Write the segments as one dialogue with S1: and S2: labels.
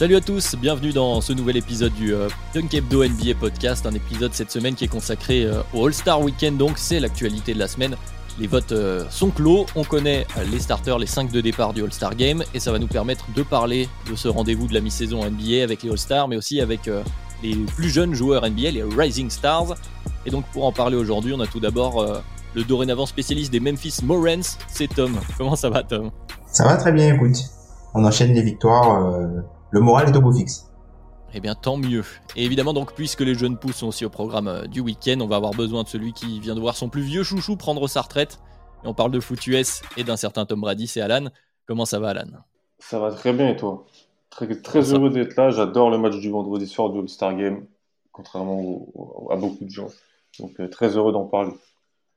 S1: Salut à tous, bienvenue dans ce nouvel épisode du euh, Dunk Hebdo NBA Podcast, un épisode cette semaine qui est consacré euh, au All-Star Weekend, donc c'est l'actualité de la semaine. Les votes euh, sont clos, on connaît euh, les starters, les 5 de départ du All-Star Game, et ça va nous permettre de parler de ce rendez-vous de la mi-saison NBA avec les All-Stars, mais aussi avec les plus jeunes joueurs NBA, les Rising Stars. Et donc pour en parler aujourd'hui, on a tout d'abord le dorénavant spécialiste des Memphis Morans, c'est Tom. Comment ça va Tom?
S2: Ça va très bien, écoute. On enchaîne les victoires. Le moral est au beau fixe.
S1: Eh bien, tant mieux. Et évidemment, donc, puisque les jeunes pousses sont aussi au programme euh, du week-end, on va avoir besoin de celui qui vient de voir son plus vieux chouchou prendre sa retraite. Et on parle de foot US et d'un certain Tom Brady, c'est Alan. Comment ça va, Alan?
S3: Ça va très bien et toi? Très, très heureux d'être là. J'adore le match du vendredi soir du All-Star Game, contrairement au- à beaucoup de gens. Donc euh, très heureux d'en parler.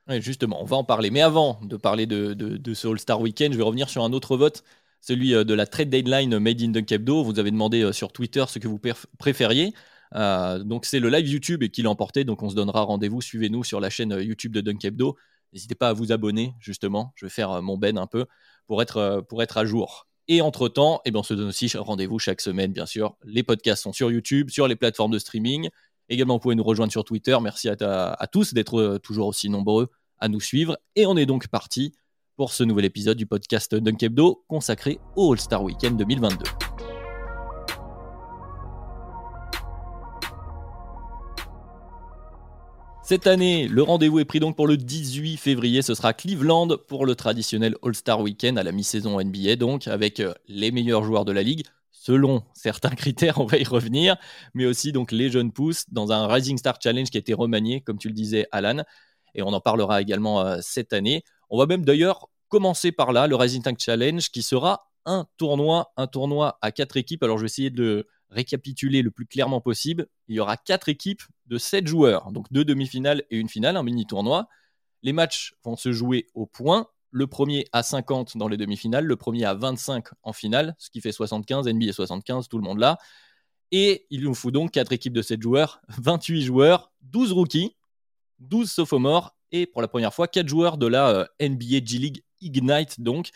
S1: Ouais, justement, on va en parler. Mais avant de parler de, de- de ce All-Star Weekend, je vais revenir sur un autre vote, celui euh, de la trade deadline Made in Dunk Hebdo. Vous avez demandé euh, sur Twitter ce que vous préfériez. Euh, donc c'est le live YouTube qui l'a emporté. Donc on se donnera rendez-vous. Suivez-nous sur la chaîne YouTube de Dunk Hebdo. N'hésitez pas à vous abonner, justement. Je vais faire mon ben un peu pour être, à jour. Et entre-temps, eh ben, on se donne aussi rendez-vous chaque semaine, bien sûr. Les podcasts sont sur YouTube, sur les plateformes de streaming. Également, vous pouvez nous rejoindre sur Twitter. Merci à, tous d'être toujours aussi nombreux à nous suivre. Et on est donc parti pour ce nouvel épisode du podcast Dunk Hebdo consacré au All-Star Weekend 2022. Cette année, le rendez-vous est pris donc pour le 18 février. Ce sera Cleveland pour le traditionnel All-Star Weekend à la mi-saison NBA, donc avec euh, les meilleurs joueurs de la ligue, selon certains critères, on va y revenir, mais aussi donc les jeunes pousses dans un Rising Star Challenge qui a été remanié, comme tu le disais, Alan, et on en parlera également euh, cette année. On va même d'ailleurs commencer par là, le Rising Tank Challenge, qui sera un tournoi, un tournoi à quatre équipes. Alors je vais essayer de le récapituler le plus clairement possible. Il y aura quatre équipes de sept joueurs, donc deux demi-finales et une finale, un mini-tournoi. Les matchs vont se jouer au point. Le premier à 50 dans les demi-finales, le premier à 25 en finale, ce qui fait 75, NBA 75, tout le monde là. Et il nous faut donc quatre équipes de 7 joueurs, 28 joueurs, 12 rookies, 12 sophomores et pour la première fois 4 joueurs de la euh, NBA G League Ignite donc.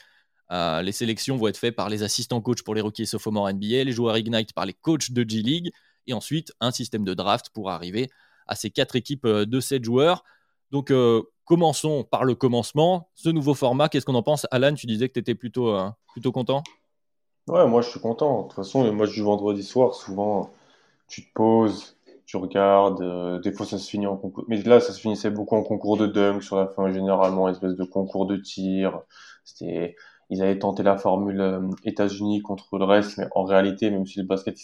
S1: Euh, les sélections vont être faites par les assistants coachs pour les rookies et sophomores NBA, les joueurs Ignite par les coachs de G League et ensuite un système de draft pour arriver à ces quatre équipes euh, de 7 joueurs. Donc commençons par le commencement. Ce nouveau format, qu'est-ce qu'on en pense? Alan, tu disais que tu étais plutôt, plutôt content?
S3: Ouais, moi je suis content. De toute façon, le match du vendredi soir, souvent tu te poses, tu regardes. euh, des fois ça se finit en concours. Mais là, ça se finissait beaucoup en concours de dunk sur la fin, généralement, espèce de concours de tir. C'était. Ils avaient tenté la formule euh, États-Unis contre le reste, mais en réalité, même si le basket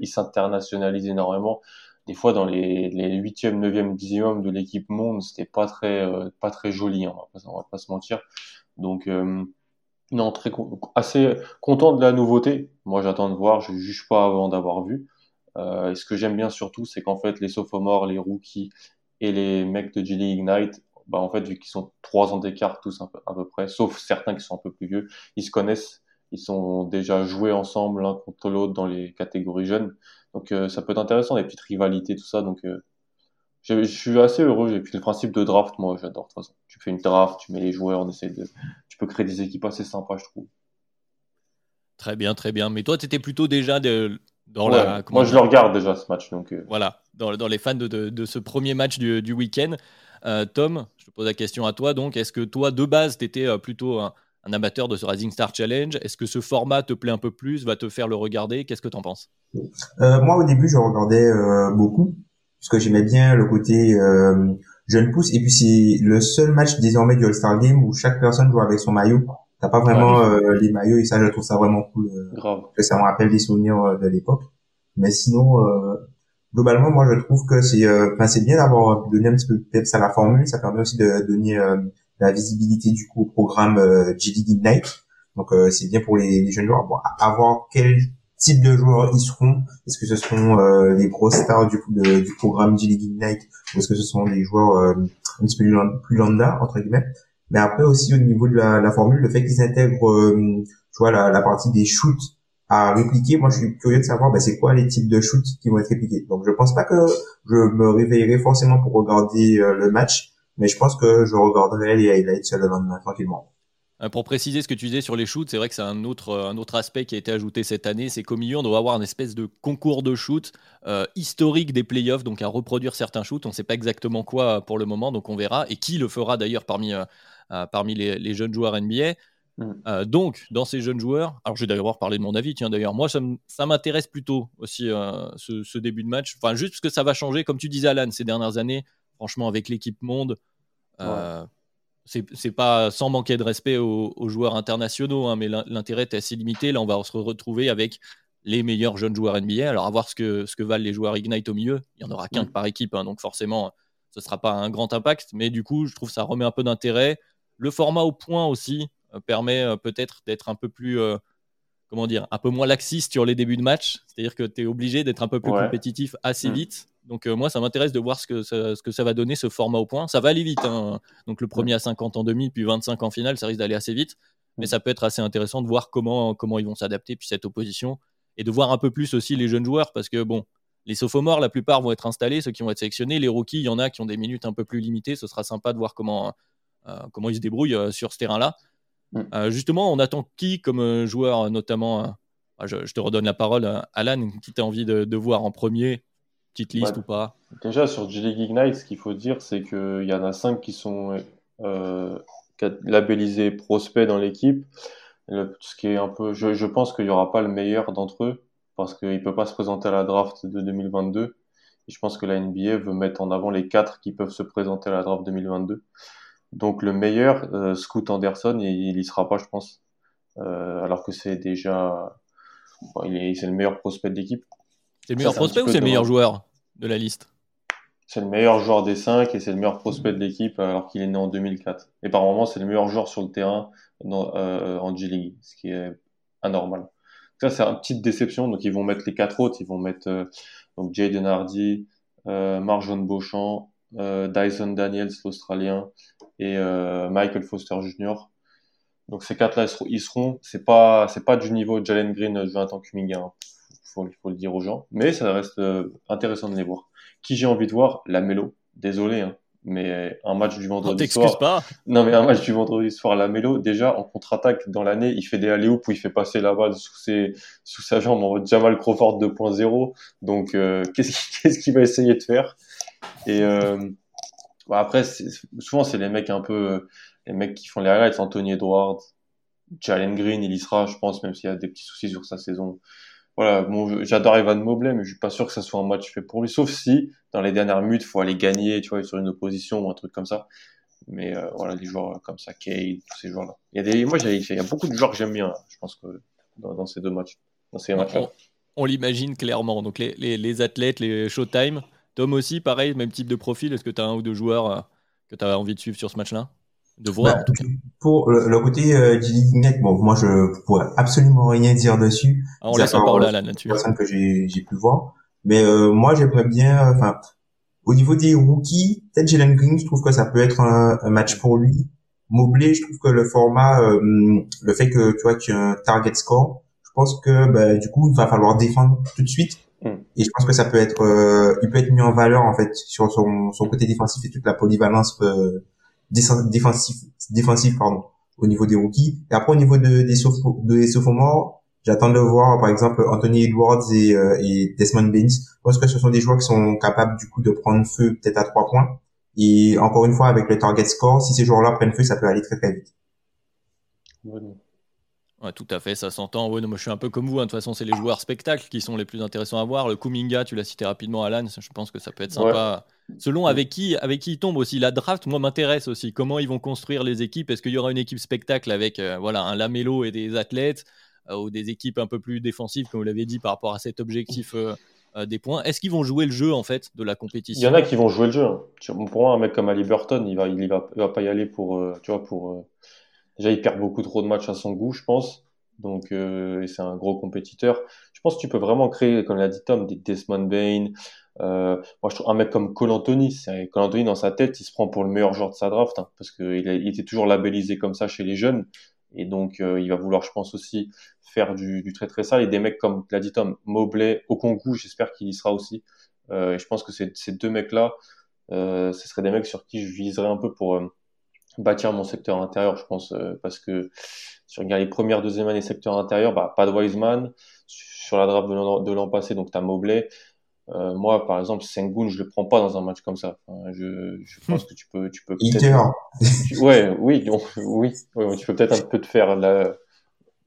S3: il s'internationalise énormément, des fois dans les, les 8e, 9e, 10e de l'équipe monde, c'était pas très, euh, pas très joli, hein, on va pas, on va pas se mentir. Donc, euh, non, très assez content de la nouveauté. Moi, j'attends de voir, je juge pas avant d'avoir vu. Euh, et ce que j'aime bien surtout, c'est qu'en fait, les sophomores, les rookies et les mecs de G League Ignite, bah, en fait, vu qu'ils sont trois ans d'écart tous à peu près, sauf certains qui sont un peu plus vieux, ils se connaissent, ils sont déjà joués ensemble l'un contre l'autre dans les catégories jeunes. Donc, euh, ça peut être intéressant, les petites rivalités, tout ça. Donc, euh, je, je suis assez heureux. Et puis, le principe de draft, moi, j'adore. De toute façon, tu fais une draft, tu mets les joueurs, on essaie de, tu peux créer des équipes assez sympas, je trouve.
S1: Très bien, très bien. Mais toi, tu étais plutôt déjà de- dans
S3: Ouais,
S1: la. comment
S3: moi, je le regarde déjà ce match, donc. euh,
S1: Voilà, dans, dans les fans de, de- de ce premier match du, du week-end. Euh, Tom, je te pose la question à toi. Donc, est-ce que toi, de base, tu étais plutôt un, un amateur de ce Rising Star Challenge? Est-ce que ce format te plaît un peu plus, va te faire le regarder? Qu'est-ce que tu en penses?
S2: Euh, moi, au début, je regardais euh, beaucoup, puisque j'aimais bien le côté euh, jeune pousse. Et puis, c'est le seul match désormais du All-Star Game où chaque personne joue avec son maillot. T'as pas vraiment euh, les maillots et ça je trouve ça vraiment cool
S3: euh, Grave.
S2: ça me rappelle des souvenirs euh, de l'époque. Mais sinon globalement moi je trouve que c'est enfin c'est bien d'avoir donné un petit peu de peps à la formule. Ça permet aussi de donner la visibilité du coup au programme G League Ignite donc c'est bien pour les, jeunes joueurs. Bon, avoir quel type de joueurs ils seront. Est-ce que ce seront les grosses stars du, du programme G League Ignite ou est-ce que ce sont des joueurs un petit peu plus lambda entre guillemets? Mais après aussi au niveau de la, la formule le fait qu'ils intègrent euh, tu vois la, la, partie des shoots à répliquer moi je suis curieux de savoir bah, c'est quoi les types de shoots qui vont être répliqués donc je pense pas que je me réveillerai forcément pour regarder euh, le match mais je pense que je regarderai les highlights le lendemain tranquillement
S1: euh, pour préciser ce que tu disais sur les shoots, c'est vrai que c'est un autre, un autre aspect qui a été ajouté cette année. C'est qu'au milieu, on doit avoir une espèce de concours de shoot historique des playoffs, donc à reproduire certains shoots. On ne sait pas exactement quoi pour le moment, donc on verra. Et qui le fera d'ailleurs parmi, euh, parmi les, jeunes joueurs NBA. Mm. Euh, donc, dans ces jeunes joueurs, alors je vais d'ailleurs parler de mon avis, tiens d'ailleurs, moi ça m'intéresse plutôt aussi euh, ce, début de match, enfin juste parce que ça va changer, comme tu disais Alan, ces dernières années, franchement avec l'équipe monde, c'est pas sans manquer de respect aux, joueurs internationaux, hein, mais l'intérêt est assez limité, là on va se retrouver avec les meilleurs jeunes joueurs NBA, alors à voir ce que, ce que valent les joueurs Ignite au milieu, il n'y en aura qu'un mm. par équipe, hein, donc forcément ce ne sera pas un grand impact, mais du coup je trouve ça remet un peu d'intérêt, le format au point aussi euh, permet euh, peut-être d'être un peu plus, euh, comment dire, un peu moins laxiste sur les débuts de match. C'est-à-dire que tu es obligé d'être un peu plus compétitif assez mm. vite. Donc moi, ça m'intéresse de voir ce que, ça, ce que ça va donner, ce format au point. Ça va aller vite. Hein. Donc le premier à 50 en demi, puis 25 en finale, ça risque d'aller assez vite. Mais mm. ça peut être assez intéressant de voir comment, comment ils vont s'adapter, puis cette opposition. Et de voir un peu plus aussi les jeunes joueurs, parce que bon, les sophomores, la plupart vont être installés, ceux qui vont être sélectionnés. Les rookies, il y en a qui ont des minutes un peu plus limitées. Ce sera sympa de voir comment, comment ils se débrouillent euh, sur ce terrain-là. Mm. Euh, justement, on attend qui comme joueur, notamment je, te redonne la parole, Alan, qui t'a envie de, voir en premier Petite liste ou pas?
S3: Déjà, sur G-League Ignite, ce qu'il faut dire, c'est qu'il y en a cinq qui sont labellisés prospects dans l'équipe. Ce qui est un peu, je, je pense qu'il n'y aura pas le meilleur d'entre eux parce qu'il ne peut pas se présenter à la draft de 2022. Et je pense que la NBA veut mettre en avant les quatre qui peuvent se présenter à la draft 2022. Donc le meilleur, euh, Scoot Anderson, il, y sera pas, je pense. Euh, alors que c'est déjà, il est, c'est le meilleur prospect de l'équipe.
S1: C'est le meilleur prospect ou c'est le meilleur joueur de la liste?
S3: C'est le meilleur joueur des 5 et c'est le meilleur prospect de l'équipe alors qu'il est né en 2004. Et par moment, c'est le meilleur joueur sur le terrain euh, en G-League, ce qui est anormal. Ça, c'est une petite déception. Donc, ils vont mettre les quatre autres. Ils vont mettre donc Jaden Hardy, Marjon Beauchamp, Dyson Daniels, l'Australien, et euh, Michael Foster Jr. Donc ces quatre-là, ils seront, c'est pas, c'est pas du niveau de Jalen Green, Jonathan Kuminga, hein. faut, faut le dire aux gens, mais ça reste euh, intéressant de les voir. Qui j'ai envie de voir, la Mélo. Désolé, hein, mais un match du vendredi soir.
S1: pas.
S3: Non, mais un match du vendredi soir, la Mélo, déjà en contre-attaque dans l'année, il fait des alley où il fait passer la balle sous ses, sous sa jambe en mode Jamal Crawford 2.0. Donc euh, qu'est-ce qu'il ce va essayer de faire? Et euh, Bon, après, souvent, c'est les mecs un peu, les mecs qui font les highlights, Anthony Edwards, Jalen Green, il y sera, je pense, même s'il y a des petits soucis sur sa saison. Voilà, bon, j'adore Evan Mobley, mais je suis pas sûr que ça soit un match fait pour lui, sauf si, dans les dernières minutes, il faut aller gagner, tu vois, sur une opposition ou un truc comme ça. Mais euh, voilà, des joueurs comme ça, Cade, tous ces joueurs-là. Il y a des, moi, il y a beaucoup de joueurs que j'aime bien, je pense que dans, dans, ces deux matchs, dans ces matchs
S1: On, on l'imagine clairement. Donc les, les, les athlètes, les Showtime, Tom aussi, pareil, même type de profil. Est-ce que tu as un ou deux joueurs euh, que tu as envie de suivre sur ce match-là? De voir bah,
S2: Pour le, côté euh, bon, moi je pourrais absolument rien dire dessus.
S1: Ah, on laisse en parler là, là-dessus.
S2: Personne que j'ai pu voir. Mais euh, moi j'aimerais bien, enfin, au niveau des rookies, peut-être Jalen Green, je trouve que ça peut être un, match pour lui. Mobley, je trouve que le format, euh, le fait que tu vois tu as un target score, je pense que bah, du coup il va falloir défendre tout de suite. Et je pense que ça peut être, euh, il peut être mis en valeur en fait sur son, son côté défensif et toute la polyvalence euh, défensif, défensif pardon, au niveau des rookies. Et après au niveau de, des, des sophomores, j'attends de voir par exemple Anthony Edwards et, euh, et Desmond Baines. Je pense que ce sont des joueurs qui sont capables du coup de prendre feu peut-être à trois points. Et encore une fois avec le target score, si ces joueurs-là prennent feu, ça peut aller très très vite
S1: tout à fait, ça s'entend. Ouais, moi, je suis un peu comme vous. Hein. De toute façon, c'est les joueurs spectacles qui sont les plus intéressants à voir. Le Kuminga, tu l'as cité rapidement, Alan. Je pense que ça peut être sympa selon avec qui, avec qui ils tombent aussi. La draft, moi, m'intéresse aussi. Comment ils vont construire les équipes? Est-ce qu'il y aura une équipe spectacle avec euh, voilà, un Lamelo et des athlètes euh, ou des équipes un peu plus défensives, comme vous l'avez dit, par rapport à cet objectif des points? Est-ce qu'ils vont jouer le jeu, en fait, de la compétition
S3: Il y en a qui vont jouer le jeu. Hein. Pour moi, un mec comme Ali Burton, il va, il, va, va pas y aller pour, tu vois, pour. Déjà, il perd beaucoup trop de matchs à son goût, je pense. Donc, euh, c'est un gros compétiteur. Je pense que tu peux vraiment créer, comme l'a dit Tom, des Desmond Bain. Euh, moi, je trouve un mec comme Cole Anthony. Cole dans sa tête, il se prend pour le meilleur joueur de sa draft, hein, parce qu'il il était toujours labellisé comme ça chez les jeunes. Et donc, euh, il va vouloir, je pense, aussi faire du, du très très sale. Et des mecs comme l'a dit Tom, Mobley, Okongu, j'espère qu'il y sera aussi. Euh, et je pense que ces, deux mecs-là, euh, ce seraient des mecs sur qui je viserais un peu pour bâtir mon secteur intérieur, je pense, parce que si on regarde les premières, deuxième année secteur intérieur, bah, pas de Wiseman. Sur la draft de l'an passé, donc tu as Mobley. Euh, moi, par exemple, Sengun, je le prends pas dans un match comme ça. je, je pense hmm. que tu peux, tu peux peut-être. ouais, oui, oui, oui, tu peux peut-être un peu te faire la...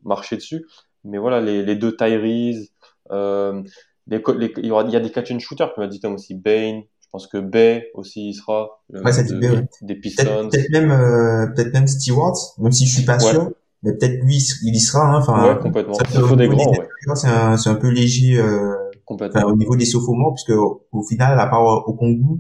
S3: marcher dessus. Mais voilà, les, les deux Tyrese, euh, les, les, il y aura, il y a des catch and shooters, comme a dit Tom aussi, Bane. Je pense que Bay aussi il sera.
S2: ouais, ça de, Des Pistons. Peut-être même, euh, peut-être même Stewart, même si je suis pas sûr mais peut-être lui il y sera hein. enfin
S3: ouais, complètement. ça faut des grands ouais.
S2: c'est un c'est un peu léger euh, complètement. au niveau des sophomores puisque au, final à part au Congo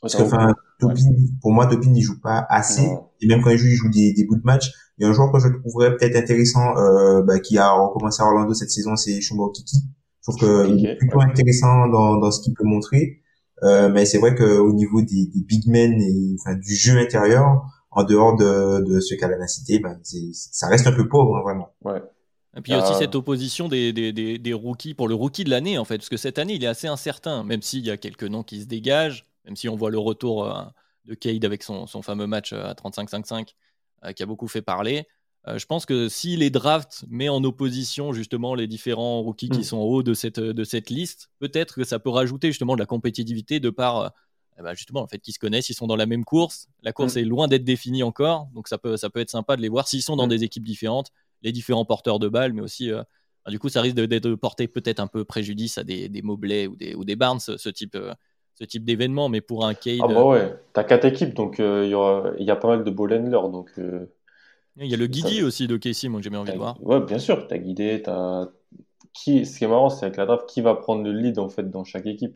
S2: parce que enfin Topin pour moi Topin il joue pas assez. Et même quand il joue il joue des, des bouts de match. Il y a un joueur que je trouverais peut-être intéressant euh, bah, qui a recommencé à Orlando cette saison c'est Shumba Kiki je trouve que il est plutôt intéressant dans dans ce qu'il peut montrer euh, mais c'est vrai que au niveau des, des big men et enfin du jeu intérieur en dehors de, de ce qu'elle a cité, ben, ça reste un peu pauvre, hein, vraiment.
S3: Ouais.
S1: Et puis il y a aussi euh, cette opposition des, des, des, des, rookies pour le rookie de l'année, en fait, parce que cette année, il est assez incertain, même s'il y a quelques noms qui se dégagent, même si on voit le retour euh, de Cade avec son, son, fameux match à 35-5-5 qui a beaucoup fait parler. Je pense que si les drafts met en opposition justement les différents rookies qui hmm. sont en haut de cette, de cette liste, peut-être que ça peut rajouter justement de la compétitivité de par eh ben, justement, en fait, qu'ils se connaissent, ils sont dans la même course. La course mm. est loin d'être définie encore, donc ça peut, ça peut être sympa de les voir s'ils sont dans mm. des équipes différentes, les différents porteurs de balles, mais aussi, euh, ben, du coup, ça risque de, de porter peut-être un peu préjudice à des, des Mobley ou des, ou des Barnes, ce type, euh, ce type d'événement. Mais pour un Cade.
S3: Ah, bah ouais, t'as quatre équipes, donc euh, il y, aura, y a pas mal de ball handlers, donc.
S1: Il y a le Guidi aussi de Casey, moi j'ai bien envie de voir.
S3: Ouais, bien sûr, t'as guidé, t'as. Qui... Ce qui est marrant, c'est avec la draft, qui va prendre le lead en fait dans chaque équipe.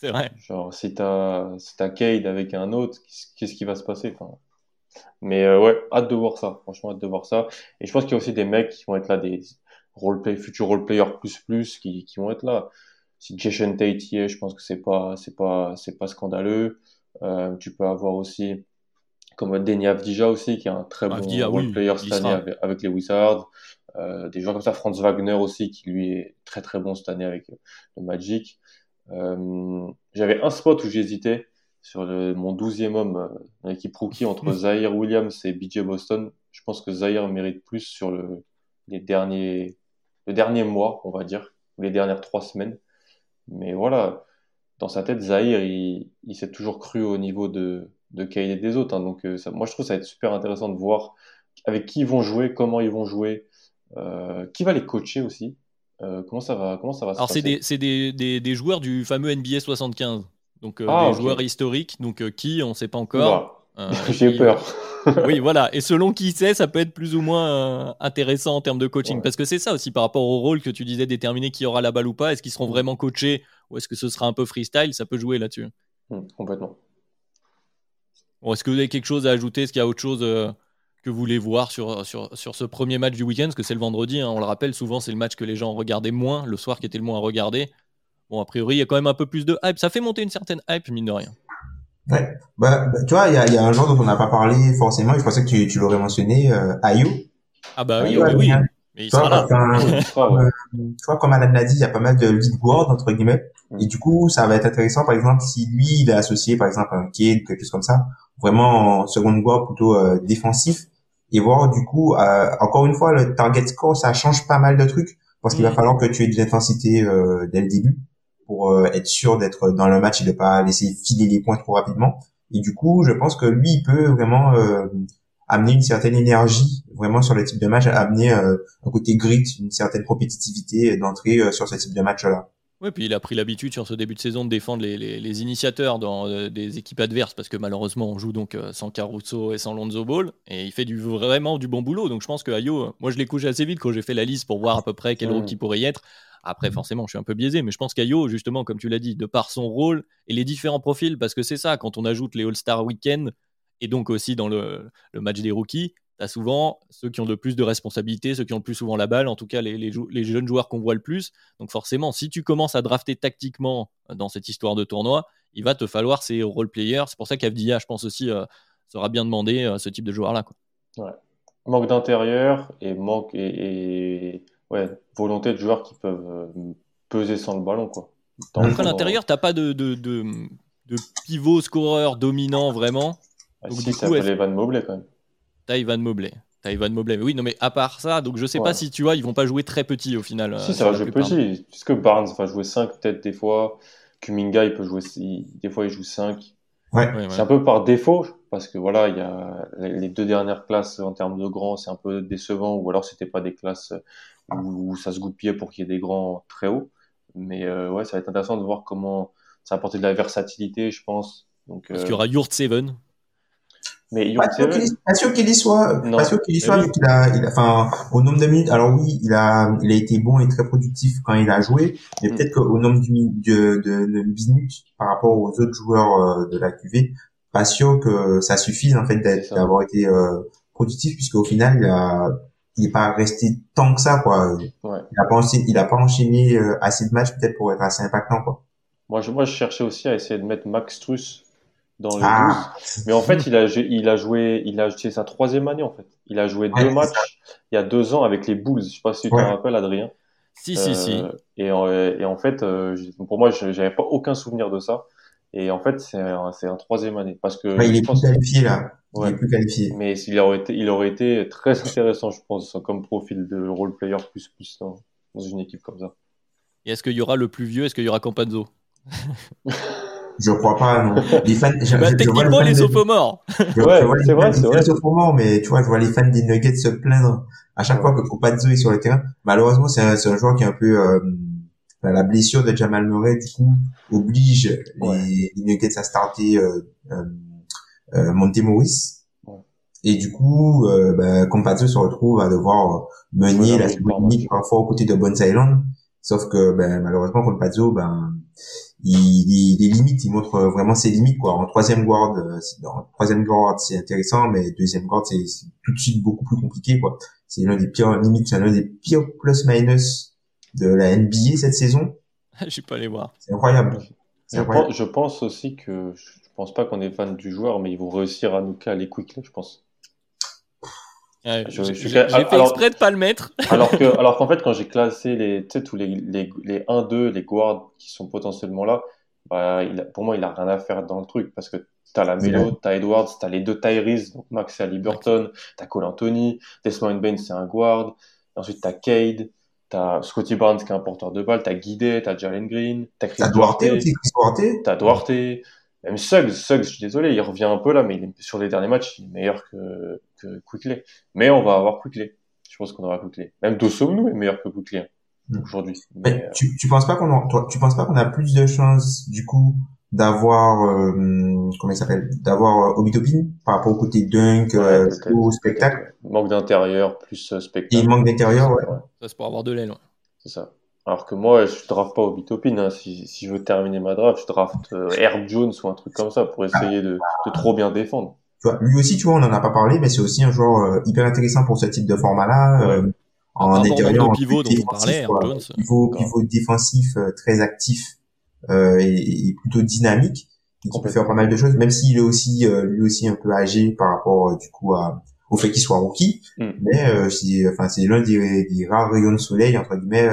S1: C'est vrai.
S3: Genre, si t'as si Cade avec un autre, qu'est-ce qui va se passer enfin, Mais euh, ouais, hâte de voir ça. Franchement, hâte de voir ça. Et je pense qu'il y a aussi des mecs qui vont être là, des roleplay, futurs roleplayers plus plus, qui, qui vont être là. Si Jason Tate y est, je pense que c'est pas, c'est pas, c'est pas scandaleux. Euh, tu peux avoir aussi, comme Denny Avdija aussi, qui est un très bon roleplayer cette année avec, les Wizards. Euh, des gens comme ça, Franz Wagner aussi, qui lui est très très bon cette année avec le Magic. Euh, j'avais un spot où j'hésitais sur le, mon douzième homme euh, l'équipe rookie entre Zaire Williams et BJ Boston. Je pense que Zaire mérite plus sur le, les derniers, le dernier mois, on va dire, ou les dernières trois semaines. Mais voilà, dans sa tête, Zaire, il, il s'est toujours cru au niveau de, de et des autres. Hein. Donc, euh, ça, moi, je trouve ça va être super intéressant de voir avec qui ils vont jouer, comment ils vont jouer, euh, qui va les coacher aussi. Euh, comment ça va, comment ça va
S1: Alors, c'est des, des, des, des, joueurs du fameux NBA 75. Donc, euh, ah, des joueurs historiques. Donc, qui, on ne sait pas encore.
S3: J'ai peur.
S1: oui, voilà. Et selon qui c'est, ça peut être plus ou moins intéressant en termes de coaching. Parce que c'est ça aussi par rapport au rôle que tu disais, déterminer qui aura la balle ou pas. Est-ce qu'ils seront vraiment coachés ou est-ce que ce sera un peu freestyle? Ça peut jouer là-dessus.
S3: Mmh, complètement.
S1: Bon, est-ce que vous avez quelque chose à ajouter? Est-ce qu'il y a autre chose que vous voulez voir sur, sur, sur ce premier match du week-end, parce que c'est le vendredi, hein, on le rappelle, souvent c'est le match que les gens regardaient moins, le soir qui était le moins à regarder. Bon, a priori, il y a quand même un peu plus de hype. Ça fait monter une certaine hype, mine de rien.
S2: Ouais. Bah, bah tu vois, il y a, y a, un genre dont on n'a pas parlé forcément, je pensais que tu, tu l'aurais mentionné, euh, Ayo.
S1: Ah bah oui, oui, oui.
S2: Mais il tu, vois, là. Euh, tu vois, comme Alan l'a dit, il y a pas mal de lead board, entre guillemets. Mm. Et du coup, ça va être intéressant, par exemple, si lui, il est associé, par exemple, à un Kid, quelque chose comme ça, vraiment en second board plutôt euh, défensif, et voir du coup, euh, encore une fois, le target score, ça change pas mal de trucs parce qu'il va mm. falloir que tu aies de l'intensité euh, dès le début pour euh, être sûr d'être dans le match et de pas laisser filer les points trop rapidement. Et du coup, je pense que lui, il peut vraiment amener une certaine énergie vraiment sur le type de match, amener un côté grit, une certaine compétitivité d'entrée sur ce type de match-là.
S1: Oui, puis il a pris l'habitude sur ce début de saison de défendre les, initiateurs dans euh, des équipes adverses parce que malheureusement on joue donc euh, sans Caruso et sans Lonzo Ball et il fait du, vraiment du bon boulot. Donc je pense que Ayo, moi je l'ai couché assez vite quand j'ai fait la liste pour voir à peu près quel rôle qui pourrait y être. Après, forcément, je suis un peu biaisé, mais je pense qu'Ayo, justement, comme tu l'as dit, de par son rôle et les différents profils, parce que c'est ça, quand on ajoute les All-Star Weekend et donc aussi dans le, le match des rookies, tu as souvent ceux qui ont le plus de responsabilités, ceux qui ont le plus souvent la balle, en tout cas les, les, jeunes joueurs qu'on voit le plus. Donc forcément, si tu commences à drafter tactiquement euh, dans cette histoire de tournoi, il va te falloir ces role players. C'est pour ça qu'Avdia, je pense aussi, euh, sera bien demandé euh, ce type de joueur-là.
S3: Ouais. Manque d'intérieur et manque et, ouais, volonté de joueurs qui peuvent peser sans le ballon. Quoi.
S1: Après l'intérieur, tu n'as pas de, de, de, de, pivot scoreur dominant vraiment.
S3: Ah, Donc, si, ça coup, Van Mobley quand même.
S1: T'as Ivan Mobley. T'as Ivan Mobley. Mais oui, non, mais à part ça, donc je sais pas si tu vois, ils vont pas jouer très petit au final.
S3: Si, euh, ça va jouer petit. Puisque Barnes va jouer 5 peut-être des fois. Kuminga, il peut jouer, des fois, il joue 5.
S2: Ouais.
S3: C'est un peu par défaut, parce que voilà, il y a les deux dernières classes en termes de grands, c'est un peu décevant, ou alors c'était pas des classes où, ça se goupillait pour qu'il y ait des grands très hauts. Mais euh, ouais, ça va être intéressant de voir comment ça apporter de la versatilité, je pense. Donc,
S1: Parce qu'il y aura Yurt Seven
S2: mais pas sûr qu'il y soit, pas sûr qu'il y soit, vu qu'il a, il a, enfin, au nombre de minutes, alors oui, il a, il a été bon et très productif quand il a joué, mais mm. peut-être qu'au nombre de, de, de, minutes par rapport aux autres joueurs euh, de la QV, pas sûr que ça suffise en fait d'avoir été euh, productif, puisque au final, il a, il est pas resté tant que ça, quoi.
S3: Ouais.
S2: Il a pas enchaîné, il a pas enchaîné euh, assez de matchs peut-être pour être assez impactant, quoi.
S3: Moi, je, moi, je cherchais aussi à essayer de mettre Max Truss dans le ah. Mais en fait, il a, il a joué, il a, c'est sa troisième année en fait. Il a joué deux matchs il y a deux ans avec les Bulls. Je sais pas si tu te rappelles, Adrien.
S1: Si, si, si.
S3: Euh, et, et, en fait, euh, pour moi, j'avais pas aucun souvenir de ça. Et en fait, c'est un, c'est un troisième année parce que.
S2: il est plus qualifié là. Il est plus qualifié.
S3: Mais il aurait été, il aurait été très intéressant, je pense, comme profil de role player plus plus dans, dans une équipe comme ça.
S1: Et est-ce qu'il y aura le plus vieux? Est-ce qu'il y aura Campazzo?
S2: Je crois pas, non.
S1: Les fans, je, bah, techniquement, les sophomores.
S3: Ouais, c'est vrai, c'est vrai. Les
S2: sophomores, mais tu vois, je vois les fans des Nuggets se plaindre à chaque fois que Compazzo est sur le terrain. Malheureusement, c'est un, un, joueur qui est un peu, euh, la blessure de Jamal Murray, du coup, oblige les, les, Nuggets à starter, euh, euh, euh Monte Morris. Et du coup, euh, bah, Compazzo se retrouve à devoir mener la seconde parfois aux côtés de Bones Island. Sauf que, ben, malheureusement, Compazzo, ben, il, il, est limite, il montre vraiment ses limites quoi. En troisième guard, euh, en troisième guard c'est intéressant, mais deuxième guard c'est tout de suite beaucoup plus compliqué quoi. C'est l'un des pires limites, c'est l'un des pires plus minus de la NBA cette saison.
S1: Je suis pas allé voir.
S2: C'est incroyable.
S3: Je, Pense, je pense aussi que je pense pas qu'on est fan du joueur, mais ils vont réussir à nous caler quickly, je pense.
S1: J'ai fait exprès de pas le mettre.
S3: alors que, alors qu'en fait, quand j'ai classé les, tu sais, tous les, les, les 1-2, les guards qui sont potentiellement là, bah, il pour moi, il a rien à faire dans le truc parce que t'as la Melo, t'as Edwards, t'as les deux Tyrese, donc Max et Ali Burton, t'as Cole Anthony, Desmond Bain, c'est un guard, ensuite t'as Cade, t'as Scotty Barnes qui est un porteur de balle, t'as Guidé, t'as Jalen Green, t'as Chris
S2: Duarte,
S3: t'as Duarte, même Suggs, Suggs, je suis désolé, il revient un peu là, mais il est, sur les derniers matchs, il est meilleur que, que Quickly. Mais on va avoir Quickly. Je pense qu'on aura Quickly. Même Dosomnou est meilleur que Quickly hein, hmm. aujourd'hui.
S2: Mais, tu, tu penses pas qu'on a, toi, tu penses pas qu'on a plus de chances du coup d'avoir euh, comment il s'appelle d'avoir euh, Obitopin par rapport au côté dunk euh, au spectacle?
S3: Manque d'intérieur plus euh, spectacle
S2: il manque d'intérieur ouais. ouais.
S1: ça c'est pour avoir de l'aile ouais.
S3: c'est ça alors que moi, je draft pas au Hein. Si, si je veux terminer ma draft, je draft euh, Herb Jones ou un truc comme ça pour essayer de, de trop bien défendre.
S2: Tu vois, lui aussi, tu vois, on en a pas parlé, mais c'est aussi un joueur euh, hyper intéressant pour ce type de format-là. Euh,
S1: en en pivot dont on parlait, Herb Jones.
S2: Pivot, pivot défensif euh, très actif et, et, plutôt dynamique, et qui peut faire pas mal de choses, même s'il est aussi lui aussi un peu âgé par rapport du coup à au fait qu'il soit rookie. Mm. Mais c'est enfin c'est l'un des, des, rares rayons de soleil entre guillemets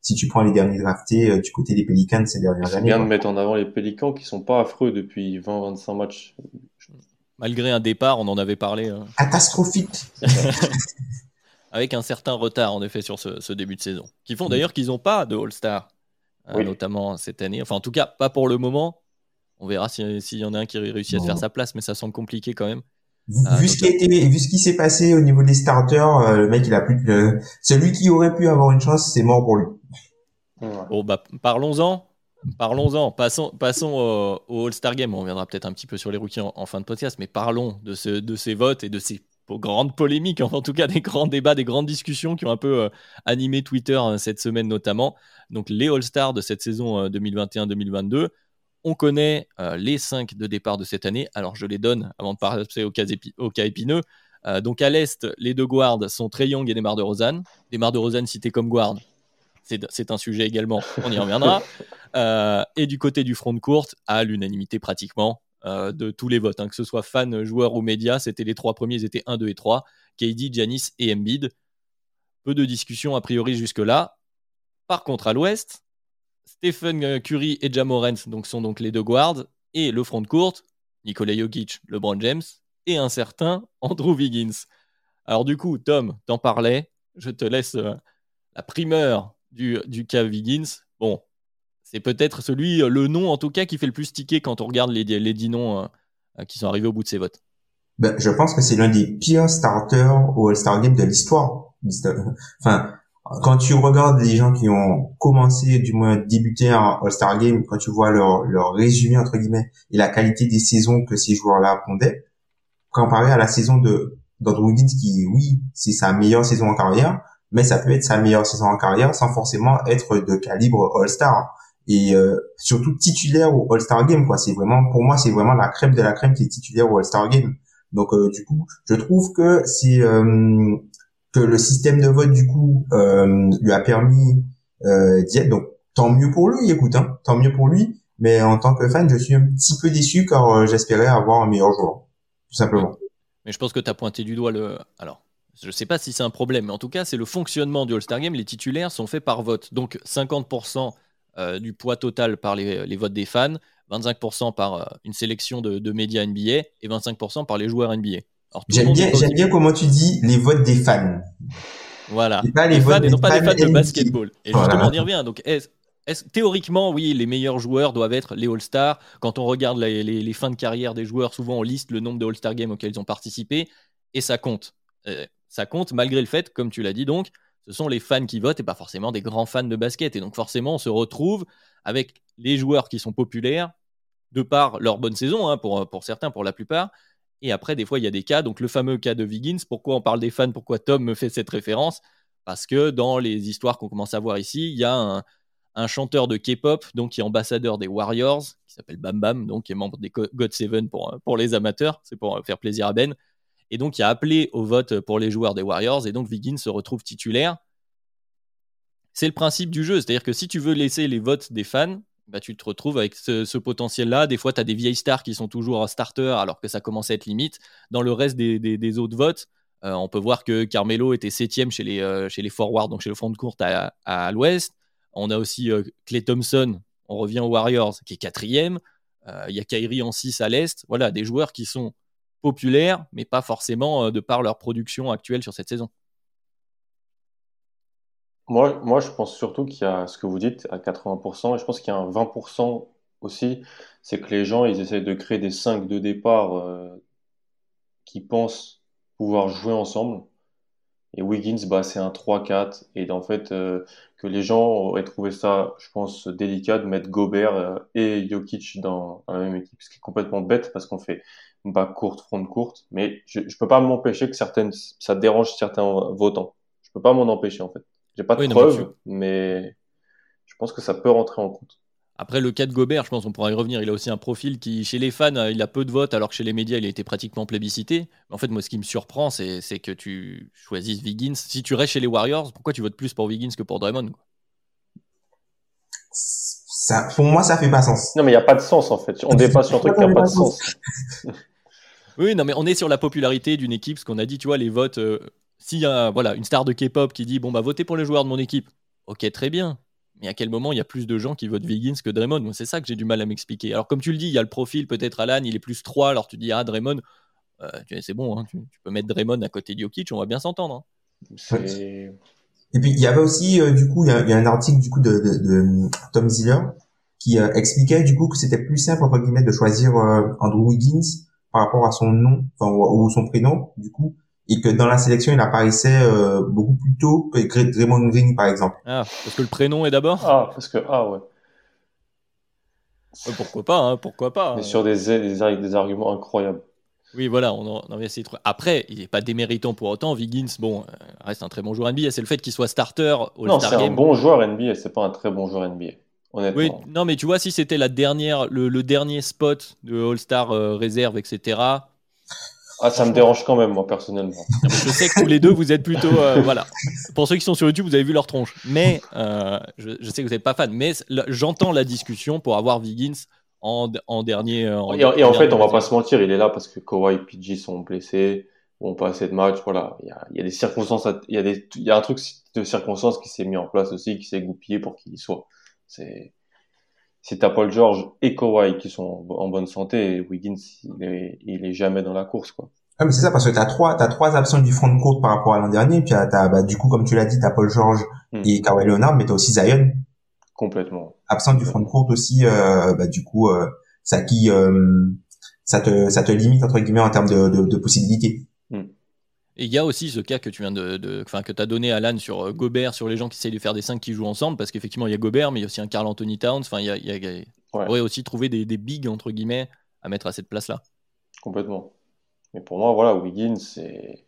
S2: si tu prends les derniers draftés euh, du côté des Pélicans ces dernières années.
S3: C'est bien de mettre en avant les Pélicans qui sont pas affreux depuis 20-25 matchs.
S1: Malgré un départ, on en avait parlé. Euh,
S2: Catastrophique.
S1: Avec un certain retard, en effet, sur ce, début de saison. Qui font d'ailleurs qu'ils n'ont pas de All-Star, euh, notamment cette année. Enfin, en tout cas, pas pour le moment. On verra s'il y en a un qui réussit à se faire sa place, mais ça semble compliqué quand même.
S2: Ah, vu, ce qui a été, vu ce qui s'est passé au niveau des starters, le mec il a plus de... celui qui aurait pu avoir une chance, c'est mort pour lui.
S1: Bon, bah, parlons-en. Parlons-en. Passons, passons au, All-Star Game. On reviendra peut-être un petit peu sur les rookies en, fin de podcast, mais parlons de, ce, de ces votes et de ces grandes polémiques, en tout cas des grands débats, des grandes discussions qui ont un peu euh, animé Twitter hein, cette semaine notamment. Donc les All-Stars de cette saison 2021-2022. Euh, on connaît euh, les cinq de départ de cette année. Alors je les donne avant de passer au cas, au cas épineux. donc à l'Est, les deux guards sont Trey Young et Demar de Rosanne. Demar de Rosanne cité comme guard, c'est un sujet également, on y reviendra. et du côté du front de courte, à l'unanimité pratiquement, euh, de tous les votes, hein, que ce soit fans, joueurs ou médias. C'était les trois premiers, ils étaient 1, 2 et 3. KD, Janis et Embiid. Peu de discussion a priori jusque-là. Par contre, à l'ouest, Stephen Curry et Jamorant donc, sont donc les deux guards. Et le front de courte, Nikola Jokic, LeBron James et un certain Andrew Wiggins. Alors du coup, Tom, t'en parlais. Je te laisse euh, la primeur du, du cas Wiggins. Bon, c'est peut-être celui, euh, le nom en tout cas, qui fait le plus ticker quand on regarde les, les 10 noms euh, qui sont arrivés au bout de ces votes.
S2: Ben, je pense que c'est l'un des pires starters au All-Star Game de l'histoire. Enfin, quand tu regardes les gens qui ont commencé, du moins débuté en All-Star Game, quand tu vois leur, leur résumé, entre guillemets, et la qualité des saisons que ces joueurs-là pondaient, comparé à la saison de d'Andrew Wiggins qui, oui, c'est sa meilleure saison en carrière, mais ça peut être sa meilleure saison en carrière sans forcément être de calibre All-Star. Et euh, surtout titulaire au All-Star Game quoi. C'est vraiment pour moi c'est vraiment la crème de la crème qui est titulaire au All-Star Game. Donc euh, du coup je trouve que c'est euh, que le système de vote du coup lui a permis d'y être. Donc tant mieux pour lui écoute hein, tant mieux pour lui. Mais en tant que fan je suis un petit peu déçu car j'espérais avoir un meilleur joueur tout simplement.
S1: Mais je pense que tu as pointé du doigt le alors je ne sais pas si c'est un problème, mais en tout cas, c'est le fonctionnement du All-Star Game. Les titulaires sont faits par vote. Donc, 50% euh, du poids total par les, votes des fans, 25% par euh, une sélection de, médias NBA et 25% par les joueurs NBA.
S2: J'aime bien, comment tu dis les votes des fans.
S1: Voilà. Et pas les, fans, et non pas les fans de basketball. Et justement, on y revient. Donc, est théoriquement, oui, les meilleurs joueurs doivent être les All-Stars. Quand on regarde les, fins de carrière des joueurs, souvent on liste le nombre de All-Star Games auxquels ils ont participé et ça compte. Euh, ça compte malgré le fait, comme tu l'as dit donc, ce sont les fans qui votent et pas forcément des grands fans de basket. Et donc forcément, on se retrouve avec les joueurs qui sont populaires de par leur bonne saison, hein, pour, pour certains, pour la plupart. Et après, des fois, il y a des cas, donc le fameux cas de Wiggins. Pourquoi on parle des fans? Pourquoi Tom me fait cette référence? Parce que dans les histoires qu'on commence à voir ici, il y a un, chanteur de K-pop, donc qui est ambassadeur des Warriors, qui s'appelle Bam Bam, donc qui est membre des God Seven pour, pour les amateurs, c'est pour faire plaisir à Ben, et donc il a appelé au vote pour les joueurs des Warriors, et donc Wiggins se retrouve titulaire. C'est le principe du jeu, c'est-à-dire que si tu veux laisser les votes des fans, bah, tu te retrouves avec ce, potentiel-là. Des fois, tu as des vieilles stars qui sont toujours starter alors que ça commence à être limite. Dans le reste des, autres votes, euh, on peut voir que Carmelo était septième chez les, euh, chez les forwards, donc chez le front de courte à, l'ouest. On a aussi Clay euh, Thompson, on revient aux Warriors, qui est quatrième. Il y a Kyrie en 6 à l'est. Voilà, des joueurs qui sont populaires, mais pas forcément euh, de par leur production actuelle sur cette saison.
S3: Moi, je pense surtout qu'il y a ce que vous dites à 80%, et je pense qu'il y a un 20% aussi, c'est que les gens, ils essayent de créer des 5 de départ euh, qui pensent pouvoir jouer ensemble. Et Wiggins, bah, c'est un 3-4. Et en fait, euh, que les gens auraient trouvé ça, je pense, délicat de mettre Gobert et Jokic dans, dans, la même équipe. Ce qui est complètement bête parce qu'on fait bas courte, front courte, mais je, je peux pas m'empêcher que certaines, ça dérange certains votants. Je peux pas m'en empêcher en fait. J'ai pas de preuves, mais, je pense que ça peut rentrer en compte.
S1: Après, le cas de Gobert, je pense qu'on pourra y revenir. Il a aussi un profil qui, chez les fans, il a peu de votes, alors que chez les médias, il a été pratiquement plébiscité. En fait, moi, ce qui me surprend, c'est que tu choisisses Wiggins. Si tu restes chez les Warriors, pourquoi tu votes plus pour Wiggins que pour Draymond
S2: ça, Pour moi, ça fait pas sens.
S3: Non, mais il n'y a pas de sens, en fait. On dépasse sur un truc qui n'a pas de sens.
S1: Oui, non, mais on est sur la popularité d'une équipe, ce qu'on a dit, tu vois, les votes. Euh, s'il y a voilà, une star de K-pop qui dit, bon, bah, votez pour les joueurs de mon équipe. Ok, très bien. Mais à quel moment il y a plus de gens qui votent Wiggins que Draymond? C'est ça que j'ai du mal à m'expliquer. Alors, comme tu le dis, il y a le profil, peut-être Alan, il est plus 3, alors tu dis, ah, Draymond, euh, c'est bon, hein, tu, peux mettre Draymond à côté de Jokic, on va bien s'entendre.
S2: Hein. Et puis, il y avait aussi, euh, du coup, il y, a, un article, du coup, de, de, Tom Ziller qui expliquait, du coup, que c'était plus simple, entre guillemets, de choisir Andrew Wiggins par rapport à son nom, enfin, ou, son prénom, du coup, et que dans la sélection, il apparaissait euh, beaucoup plus tôt que Draymond Green, par exemple.
S1: Ah, parce que le prénom est d'abord?
S3: Ah, parce que, ah ouais.
S1: pourquoi pas, hein, pourquoi pas.
S3: Mais sur des, des, des arguments incroyables.
S1: Oui, voilà, on, on avait essayé de... Après, il n'est pas déméritant pour autant. Wiggins, bon, euh, reste un très bon joueur NBA. C'est le fait qu'il soit starter
S3: au Non, c'est un bon joueur NBA, c'est pas un très bon joueur NBA. Honnêtement. Oui,
S1: non, mais tu vois, si c'était la dernière, le, dernier spot de All-Star euh, réserve, etc.
S3: Ah, ça me dérange quand même, moi, personnellement.
S1: je sais que tous les deux, vous êtes plutôt. Euh, voilà. Pour ceux qui sont sur YouTube, vous avez vu leur tronche. Mais je, je, sais que vous n'êtes pas fan. Mais j'entends la discussion pour avoir Wiggins en, dernier.
S3: Euh, et, en fait, on va pas se mentir, il est là parce que Kawhi et PG sont blessés, ont pas assez de matchs. Voilà, il y a, il y a des circonstances, il y a des, il y a un truc de circonstances qui s'est mis en place aussi, qui s'est goupillé pour qu'il y soit. C'est, si t'as Paul George et Kawhi qui sont en bonne santé, Wiggins, il est, il est jamais dans la course, quoi.
S2: Ah, mais c'est ça, parce que t'as trois, t'as trois absents du front de courte par rapport à l'an dernier, puis t'as, bah, du coup, comme tu l'as dit, t'as Paul George hmm. et Kawhi Leonard, mais t'as aussi Zion
S3: Complètement.
S2: Absent du front de courte aussi, euh, bah, du coup, euh, ça qui, euh, ça te, ça te limite entre guillemets en termes de, de, de possibilités.
S1: Et il y a aussi ce cas que tu viens de, que tu as donné Alan sur euh, Gobert, sur les gens qui essayent de faire des 5 qui jouent ensemble, parce qu'effectivement il y a Gobert, mais il y a aussi un Carl Anthony Towns. Enfin, il y a, y a on pourrait aussi trouver des, des bigs entre guillemets à mettre à cette place-là.
S3: Complètement. Mais pour moi, voilà, Wiggins, c'est,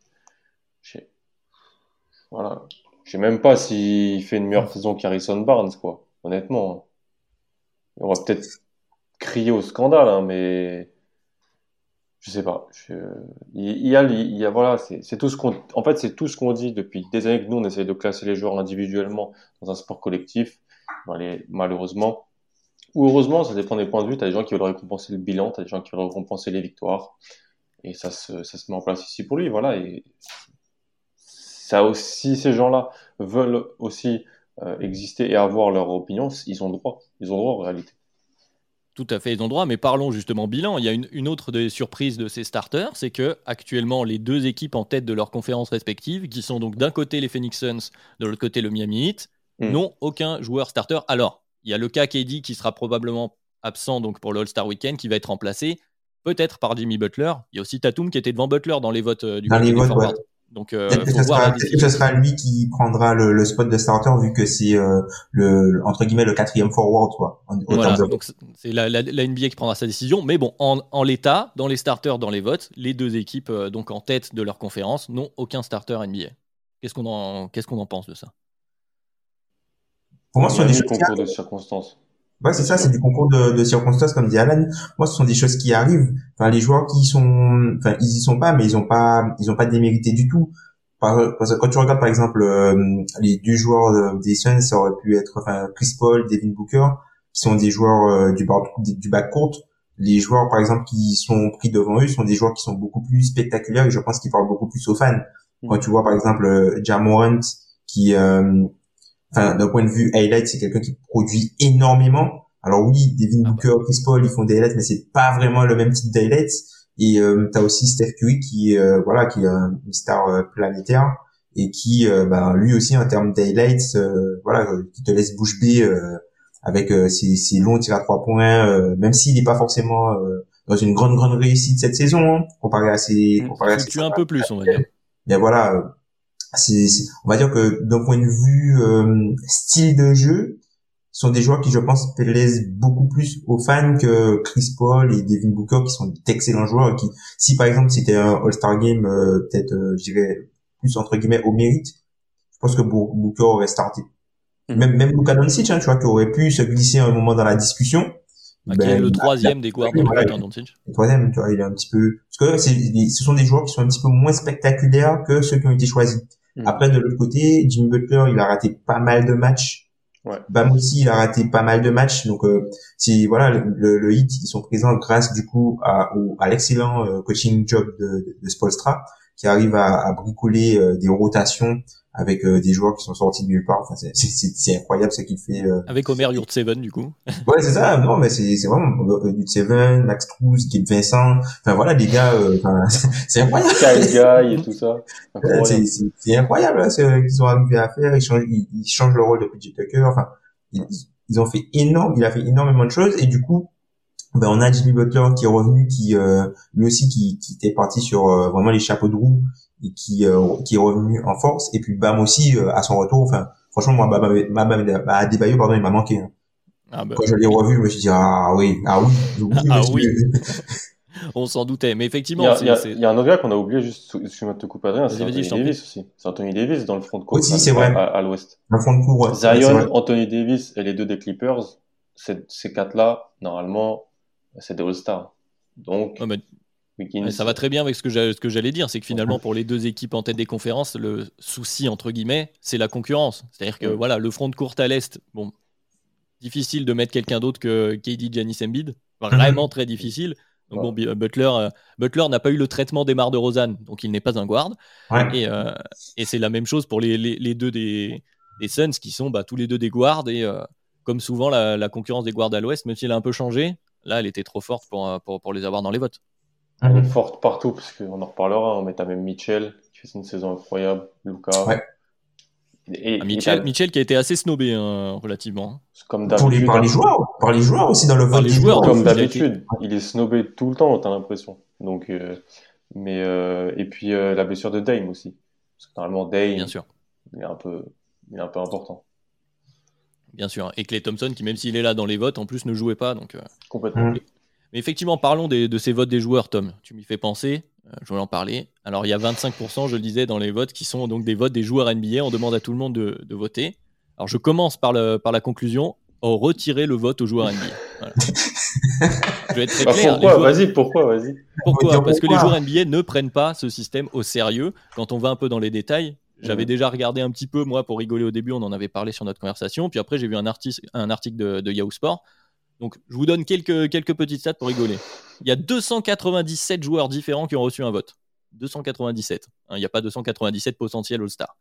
S3: voilà, je sais même pas s'il fait une meilleure saison qu'Harrison Barnes, quoi honnêtement. On va peut-être crier au scandale, hein, mais je sais pas. Il, y a, il y a, voilà, c'est tout ce qu'on, en fait, c'est tout ce qu'on dit depuis des années que nous on essaie de classer les joueurs individuellement dans un sport collectif. malheureusement, ou heureusement, ça dépend des points de vue. T'as des gens qui veulent récompenser le bilan, t'as des gens qui veulent récompenser les victoires, et ça se, ça se met en place ici pour lui, voilà. Et ça aussi, ces gens-là veulent aussi euh, exister et avoir leur opinion, ils ont droit. Ils ont droit en réalité.
S1: Tout à fait, ils ont droit, mais parlons justement bilan. Il y a une, autre des surprises de ces starters, c'est que actuellement les deux équipes en tête de leurs conférences respectives, qui sont donc d'un côté les Phoenix Suns, de l'autre côté le Miami Heat, hmm. n'ont aucun joueur starter. Alors, il y a le cas KD qui sera probablement absent donc pour le All-Star Weekend, qui va être remplacé peut-être par Jimmy Butler. Il y a aussi Tatum qui était devant Butler dans les votes euh, du
S2: dans les votes, donc, euh, ce, sera, ce sera lui qui prendra le, le spot de starter vu que c'est euh, le entre guillemets le quatrième forward, quoi.
S1: voilà, donc c'est la, la, la, NBA qui prendra sa décision. Mais bon, en, en l'état, dans les starters, dans les votes, les deux équipes euh, donc en tête de leur conférence n'ont aucun starter NBA. Qu'est-ce qu'on en qu'est-ce qu'on en pense de ça?
S3: Pour moi, ce sont des concours de circonstances.
S2: Ouais, c'est ça, c'est du concours de, de, circonstances, comme dit Alan. Moi, ce sont des choses qui arrivent. Enfin, les joueurs qui sont, enfin, ils y sont pas, mais ils ont pas, ils ont pas démérité du tout. Parce que quand tu regardes, par exemple, euh, les deux joueurs des Suns, ça aurait pu être, enfin, Chris Paul, Devin Booker, qui sont des joueurs euh, du, du bac court. Les joueurs, par exemple, qui sont pris devant eux, sont des joueurs qui sont beaucoup plus spectaculaires et je pense qu'ils parlent beaucoup plus aux fans. Mm. Quand tu vois, par exemple, euh, Jamorant, qui, euh, enfin, d'un point de vue highlight, c'est quelqu'un qui produit énormément. Alors oui, Devin ah. Booker, Chris Paul, ils font des highlights, mais c'est pas vraiment le même type d'highlights. Et euh, t'as aussi Steph Curry qui, euh, voilà, qui est une star euh, planétaire et qui, euh, bah, lui aussi en termes d'highlights, voilà, qui te laisse bouche bée avec ses, ses, longs tirs à trois points, même s'il n'est pas forcément dans une grande grande réussite cette saison, hein, comparé à ses, comparé à
S1: ses, un peu plus, on va dire.
S2: Mais voilà, c'est, on va dire que d'un point de vue euh, style de jeu, sont des joueurs qui, je pense, plaisent beaucoup plus aux fans que Chris Paul et Devin Booker, qui sont d'excellents joueurs. qui, si par exemple c'était un All-Star Game, euh, peut-être, euh, je dirais plus entre guillemets au mérite, je pense que Booker aurait starté. Hmm. Même même Luka Doncic, hein, tu vois, qui aurait pu se glisser un moment dans la discussion.
S1: Bah, ben, le troisième des guards de
S2: Doncic. Le troisième, tu vois, il est un petit peu, parce que ce sont des joueurs qui sont un petit peu moins spectaculaires que ceux qui ont été choisis. Hmm. Après, de l'autre côté, Jimmy Butler, il a raté pas mal de matchs. Ouais. Bam aussi, il a raté pas mal de matchs. Donc, euh, si voilà, le, le, hit, ils sont présents grâce du coup à, à l'excellent euh, coaching job de, de, Spolstra, qui arrive à, à bricoler euh, des rotations avec euh, des joueurs qui sont sortis de nulle part. Enfin, c'est incroyable ce qu'il fait. Euh.
S1: Avec Omer Yurtseven, du coup.
S2: ouais, c'est ça. Non, mais c'est vraiment Yurtseven, Max Struz, Kip Vincent. Enfin, voilà, les gars, c'est incroyable.
S3: Kyle et tout ça.
S2: C'est incroyable, hein, ce qu'ils ont arrivé à faire. Ils changent, ils, changent le rôle de PJ Tucker. Enfin, ils, ils, ont fait énorme, il a fait énormément de choses. Et du coup, ben, on a Jimmy Butler qui est revenu, qui lui aussi qui, qui était parti sur vraiment les chapeaux de roue et qui qui est revenu en force et puis Bam aussi à son retour enfin franchement moi Bam Bam Adebayo pardon il m'a manqué hein. ah bah, quand je l'ai revu je me suis dit ah oui ah oui,
S1: ah, oui. on s'en doutait. Mais effectivement,
S3: il y, a, un autre gars qu'on a oublié, juste, excuse-moi de te couper, Adrien, c'est Anthony Davis aussi. C'est Anthony Davis dans le front de court.
S2: Aussi, c'est vrai.
S3: À, l'ouest.
S2: Le front de court, ouais.
S3: Zion, Anthony Davis et les deux des Clippers, ces quatre-là, normalement, c'est des All-Stars. Donc,
S1: mais... ça va très bien avec ce que j'allais dire, c'est que finalement pour les deux équipes en tête des conférences, le souci entre guillemets, c'est la concurrence. C'est-à-dire que voilà, le front de courte à l'est, bon, difficile de mettre quelqu'un d'autre que KD, Giannis Embiid, vraiment très difficile. Donc bon, euh, Butler, euh, Butler n'a pas eu le traitement des de Rosanne, donc il n'est pas un guard. Euh, et, c'est la même chose pour les, deux des, Suns qui sont bah, tous les deux des guards. Et comme souvent, la, concurrence des guards à l'ouest, même si elle a un peu changé, là, elle était trop forte pour, pour, les avoir dans les votes.
S3: Elle est forte partout, parce qu'on en reparlera. On met même Mitchell qui fait une saison incroyable, Lucas.
S1: Et, ah, Mitchell, qui a été assez snobé hein, relativement.
S2: Comme par les, par les joueurs, par les joueurs aussi dans le vote.
S3: les joueurs, comme d'habitude, il est snobé tout le temps, t'as l'impression. Donc, euh, mais euh, et puis euh, la blessure de Dame aussi. Parce que normalement Dame,
S1: bien sûr,
S3: il est un peu, il est un peu important.
S1: Bien sûr. Et Clay Thompson, qui même s'il est là dans les votes, en plus ne jouait pas, donc.
S3: Complètement.
S1: Mais effectivement, parlons de ces votes des joueurs, Tom. Tu m'y fais penser. Euh, je voulais en parler. Alors, il y a 25%, je le disais, dans les votes qui sont donc des votes des joueurs NBA. On demande à tout le monde de, voter. Alors, je commence par, le, par la conclusion. Oh, retirer le vote aux joueurs NBA.
S3: je vais être très bah, clair. Pourquoi Vas-y, pourquoi Vas-y.
S1: Pourquoi? Parce que les joueurs NBA ne prennent pas ce système au sérieux. Quand on va un peu dans les détails, j'avais déjà regardé un petit peu, moi, pour rigoler au début, on en avait parlé sur notre conversation. Puis après, j'ai vu un, article, un article de, de Yahoo Sport donc, je vous donne quelques, quelques petites stats pour rigoler. Il y a 297 joueurs différents qui ont reçu un vote. 297. Hein, il n'y a pas 297 potentiels All-Star.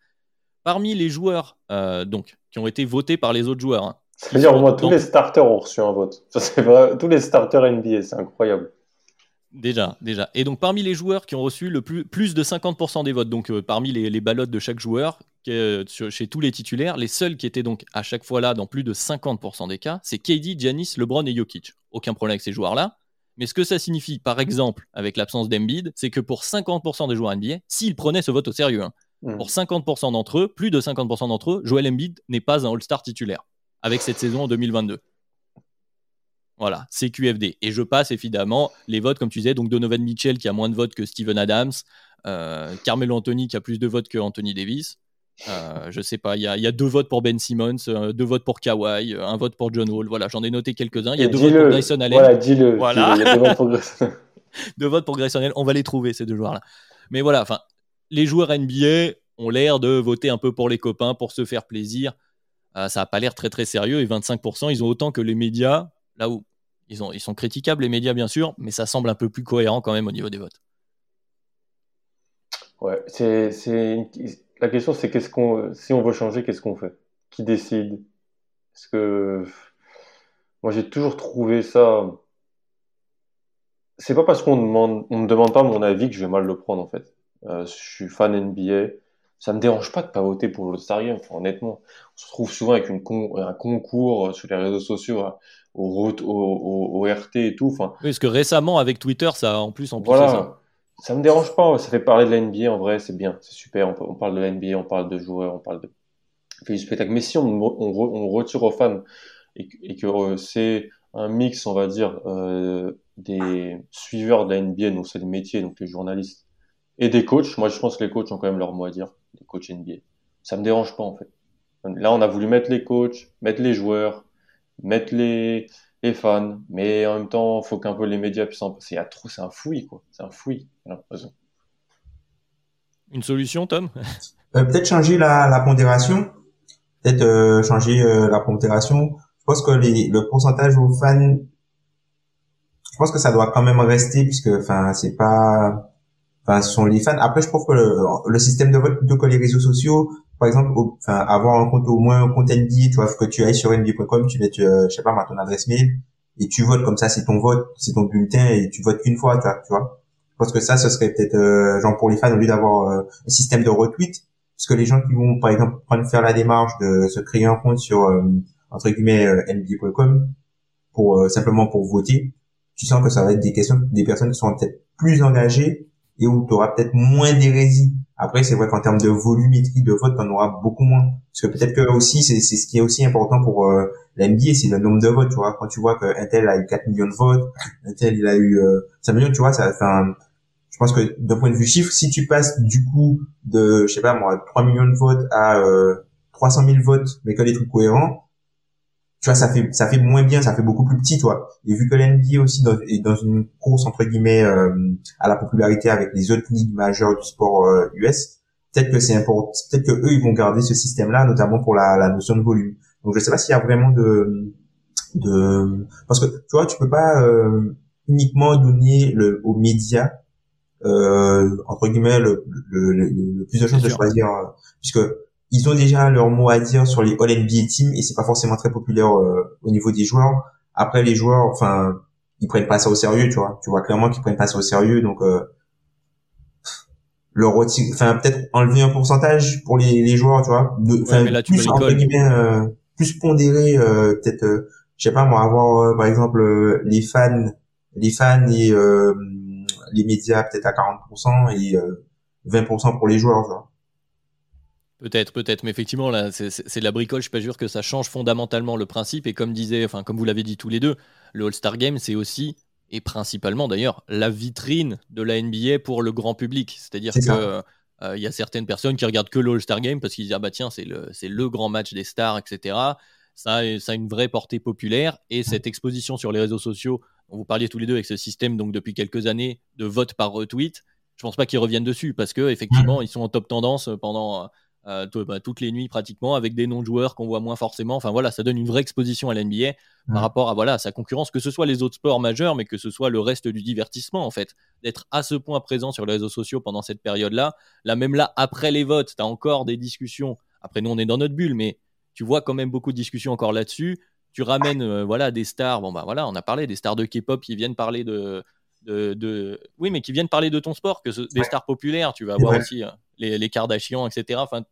S1: Parmi les joueurs euh, donc, qui ont été votés par les autres joueurs. Hein,
S3: C'est-à-dire, au moins, tous les starters ont reçu un vote. Tous les starters NBA, c'est incroyable.
S1: Déjà, déjà. Et donc parmi les joueurs qui ont reçu le plus, plus de 50% des votes, donc euh, parmi les, les ballottes de chaque joueur, euh, chez tous les titulaires, les seuls qui étaient donc à chaque fois là dans plus de 50% des cas, c'est KD, Giannis, LeBron et Jokic. Aucun problème avec ces joueurs-là. Mais ce que ça signifie, par exemple, avec l'absence d'Embiid, c'est que pour 50% des joueurs NBA, s'ils prenaient ce vote au sérieux, hein, hmm. pour 50% d'entre eux, plus de 50% d'entre eux, Joel Embiid n'est pas un All-Star titulaire avec cette saison en 2022. Voilà, c'est QFD. Et je passe évidemment les votes, comme tu disais, donc Donovan Mitchell qui a moins de votes que Steven Adams, euh, Carmelo Anthony qui a plus de votes que Anthony Davis. Euh, je sais pas, il y, a, deux votes pour Ben Simmons, euh, deux votes pour Kawhi, un vote pour John Wall. Voilà, j'en ai noté quelques-uns. Il y a deux votes pour Grayson Allen.
S3: Voilà, dis-le. Voilà. deux votes pour Grayson.
S1: deux votes pour Grayson Allen. On va les trouver ces deux joueurs-là. Mais voilà, enfin, les joueurs NBA ont l'air de voter un peu pour les copains, pour se faire plaisir. ça n'a pas l'air très très sérieux et 25%, ils ont autant que les médias. Là où ils, sont critiquables, les médias, bien sûr, mais ça semble un peu plus cohérent quand même au niveau des votes.
S3: Ouais, la question, c'est qu'est-ce qu'on, si on veut changer, qu'est-ce qu'on fait? Qui décide? Parce que moi, j'ai toujours trouvé ça. C'est pas parce qu'on demande, on me demande pas mon avis que je vais mal le prendre en fait. Euh, je suis fan NBA. Ça me dérange pas de pas voter pour Game, honnêtement. On se retrouve souvent avec un concours sur les réseaux sociaux au, au, RT et tout. Enfin,
S1: oui, parce que récemment, avec Twitter, ça en plus en
S3: plus ça. Ça me dérange pas, ça fait parler de la NBA en vrai, c'est bien, c'est super. On, parle de la NBA, on parle de joueurs, on parle de fait du spectacle. Mais si on, on, retire aux fans et, que euh, c'est un mix, on va dire, euh, des suiveurs de la NBA, donc c'est des métiers, donc les journalistes, et des coachs, moi je pense que les coachs ont quand même leur mot à dire, les coachs NBA. Ça me dérange pas en fait. Là, on a voulu mettre les coachs, mettre les joueurs, mettre les, les fans, mais en même temps, il faut qu'un peu les médias puissent en passer. trop, c'est un fouillis, quoi. C'est un fouillis,
S1: Une solution, Tom?
S2: Euh, Peut-être changer la, la pondération. Peut-être euh, changer euh, la pondération. Je pense que les, le pourcentage aux fans, je pense que ça doit quand même rester puisque, enfin, c'est pas, enfin, ce sont les fans. Après, je trouve que le, le système de vote plutôt que les réseaux sociaux, par exemple, enfin, avoir un compte au moins un compte NBA, tu vois, que tu ailles sur NBA.com, tu mets, euh, je sais pas, ton adresse mail et tu votes comme ça, c'est ton vote, c'est ton bulletin et tu votes qu'une fois, tu vois, tu vois. Je pense que ça, ce serait peut-être euh, genre pour les fans au lieu d'avoir euh, un système de retweet, parce que les gens qui vont, par exemple, prendre faire la démarche de se créer un compte sur entre guillemets NBA.com pour simplement pour voter, tu sens que ça va être des questions, des personnes qui sont peut-être plus engagées et où tu auras peut-être moins d'hérésie. Après, c'est vrai qu'en termes de volumétrie de vote, tu en auras beaucoup moins. Parce que peut-être que aussi, c'est ce qui est aussi important pour euh, la NBA, c'est le nombre de votes, tu vois. Quand tu vois qu'un tel a eu 4 millions de votes, un tel, il a eu euh, 5 millions, tu vois, ça fait. Je pense que d'un point de vue chiffre, si tu passes du coup de, je sais pas moi, 3 millions de votes à euh, 300 000 votes, mais que des trucs cohérents, tu vois, ça fait ça fait moins bien, ça fait beaucoup plus petit, toi. Et vu que l'NBA aussi dans, est dans une course entre guillemets euh, à la popularité avec les autres ligues majeures du sport US, euh, peut-être que c'est important, peut-être que eux ils vont garder ce système-là, notamment pour la, la notion de volume. Donc je sais pas s'il y a vraiment de de parce que tu vois, tu peux pas euh, uniquement donner le, aux médias euh, entre guillemets le, le, le, plus de chances de choisir puisque ils ont déjà leur mot à dire sur les All NBA Teams et c'est pas forcément très populaire euh, au niveau des joueurs. Après les joueurs, enfin, ils prennent pas ça au sérieux, tu vois. Tu vois clairement qu'ils prennent pas ça au sérieux, donc euh, leur enfin peut-être enlever un pourcentage pour les, les joueurs, tu vois. De, plus entre guillemets, euh, plus pondéré, euh, peut-être, euh, je sais pas moi, avoir par exemple les fans, les fans et les médias peut-être à 40% et 20% pour les joueurs, tu vois.
S1: Peut-être, peut-être, mais effectivement, là, c'est de la bricole. Je suis pas sûr que ça change fondamentalement le principe. Et comme disait, enfin, comme vous l'avez dit tous les deux, le All-Star Game, c'est aussi et principalement d'ailleurs la vitrine de la NBA pour le grand public. C'est-à-dire que euh, il y a certaines personnes qui regardent que le All-Star Game parce qu'ils disent ah bah tiens c'est le le grand match des stars, etc. Ça, ça a une vraie portée populaire et cette exposition sur les réseaux sociaux dont vous parliez tous les deux avec ce système donc depuis quelques années de vote par retweet, je pense pas qu'ils reviennent dessus parce que effectivement ils sont en top tendance pendant euh, bah, toutes les nuits pratiquement avec des non-joueurs qu'on voit moins forcément. Enfin voilà, ça donne une vraie exposition à l'NBA par rapport à voilà sa concurrence, que ce soit les autres sports majeurs, mais que ce soit le reste du divertissement en fait. D'être à ce point présent sur les réseaux sociaux pendant cette période-là, là même là après les votes, tu as encore des discussions. Après nous on est dans notre bulle, mais tu vois quand même beaucoup de discussions encore là-dessus. Tu ramènes euh, voilà des stars. Bon bah voilà, on a parlé des stars de K-pop qui viennent parler de de, oui mais qui viennent parler de ton sport que des stars populaires tu vas avoir aussi euh, les, les Kardashians, etc. Enfin,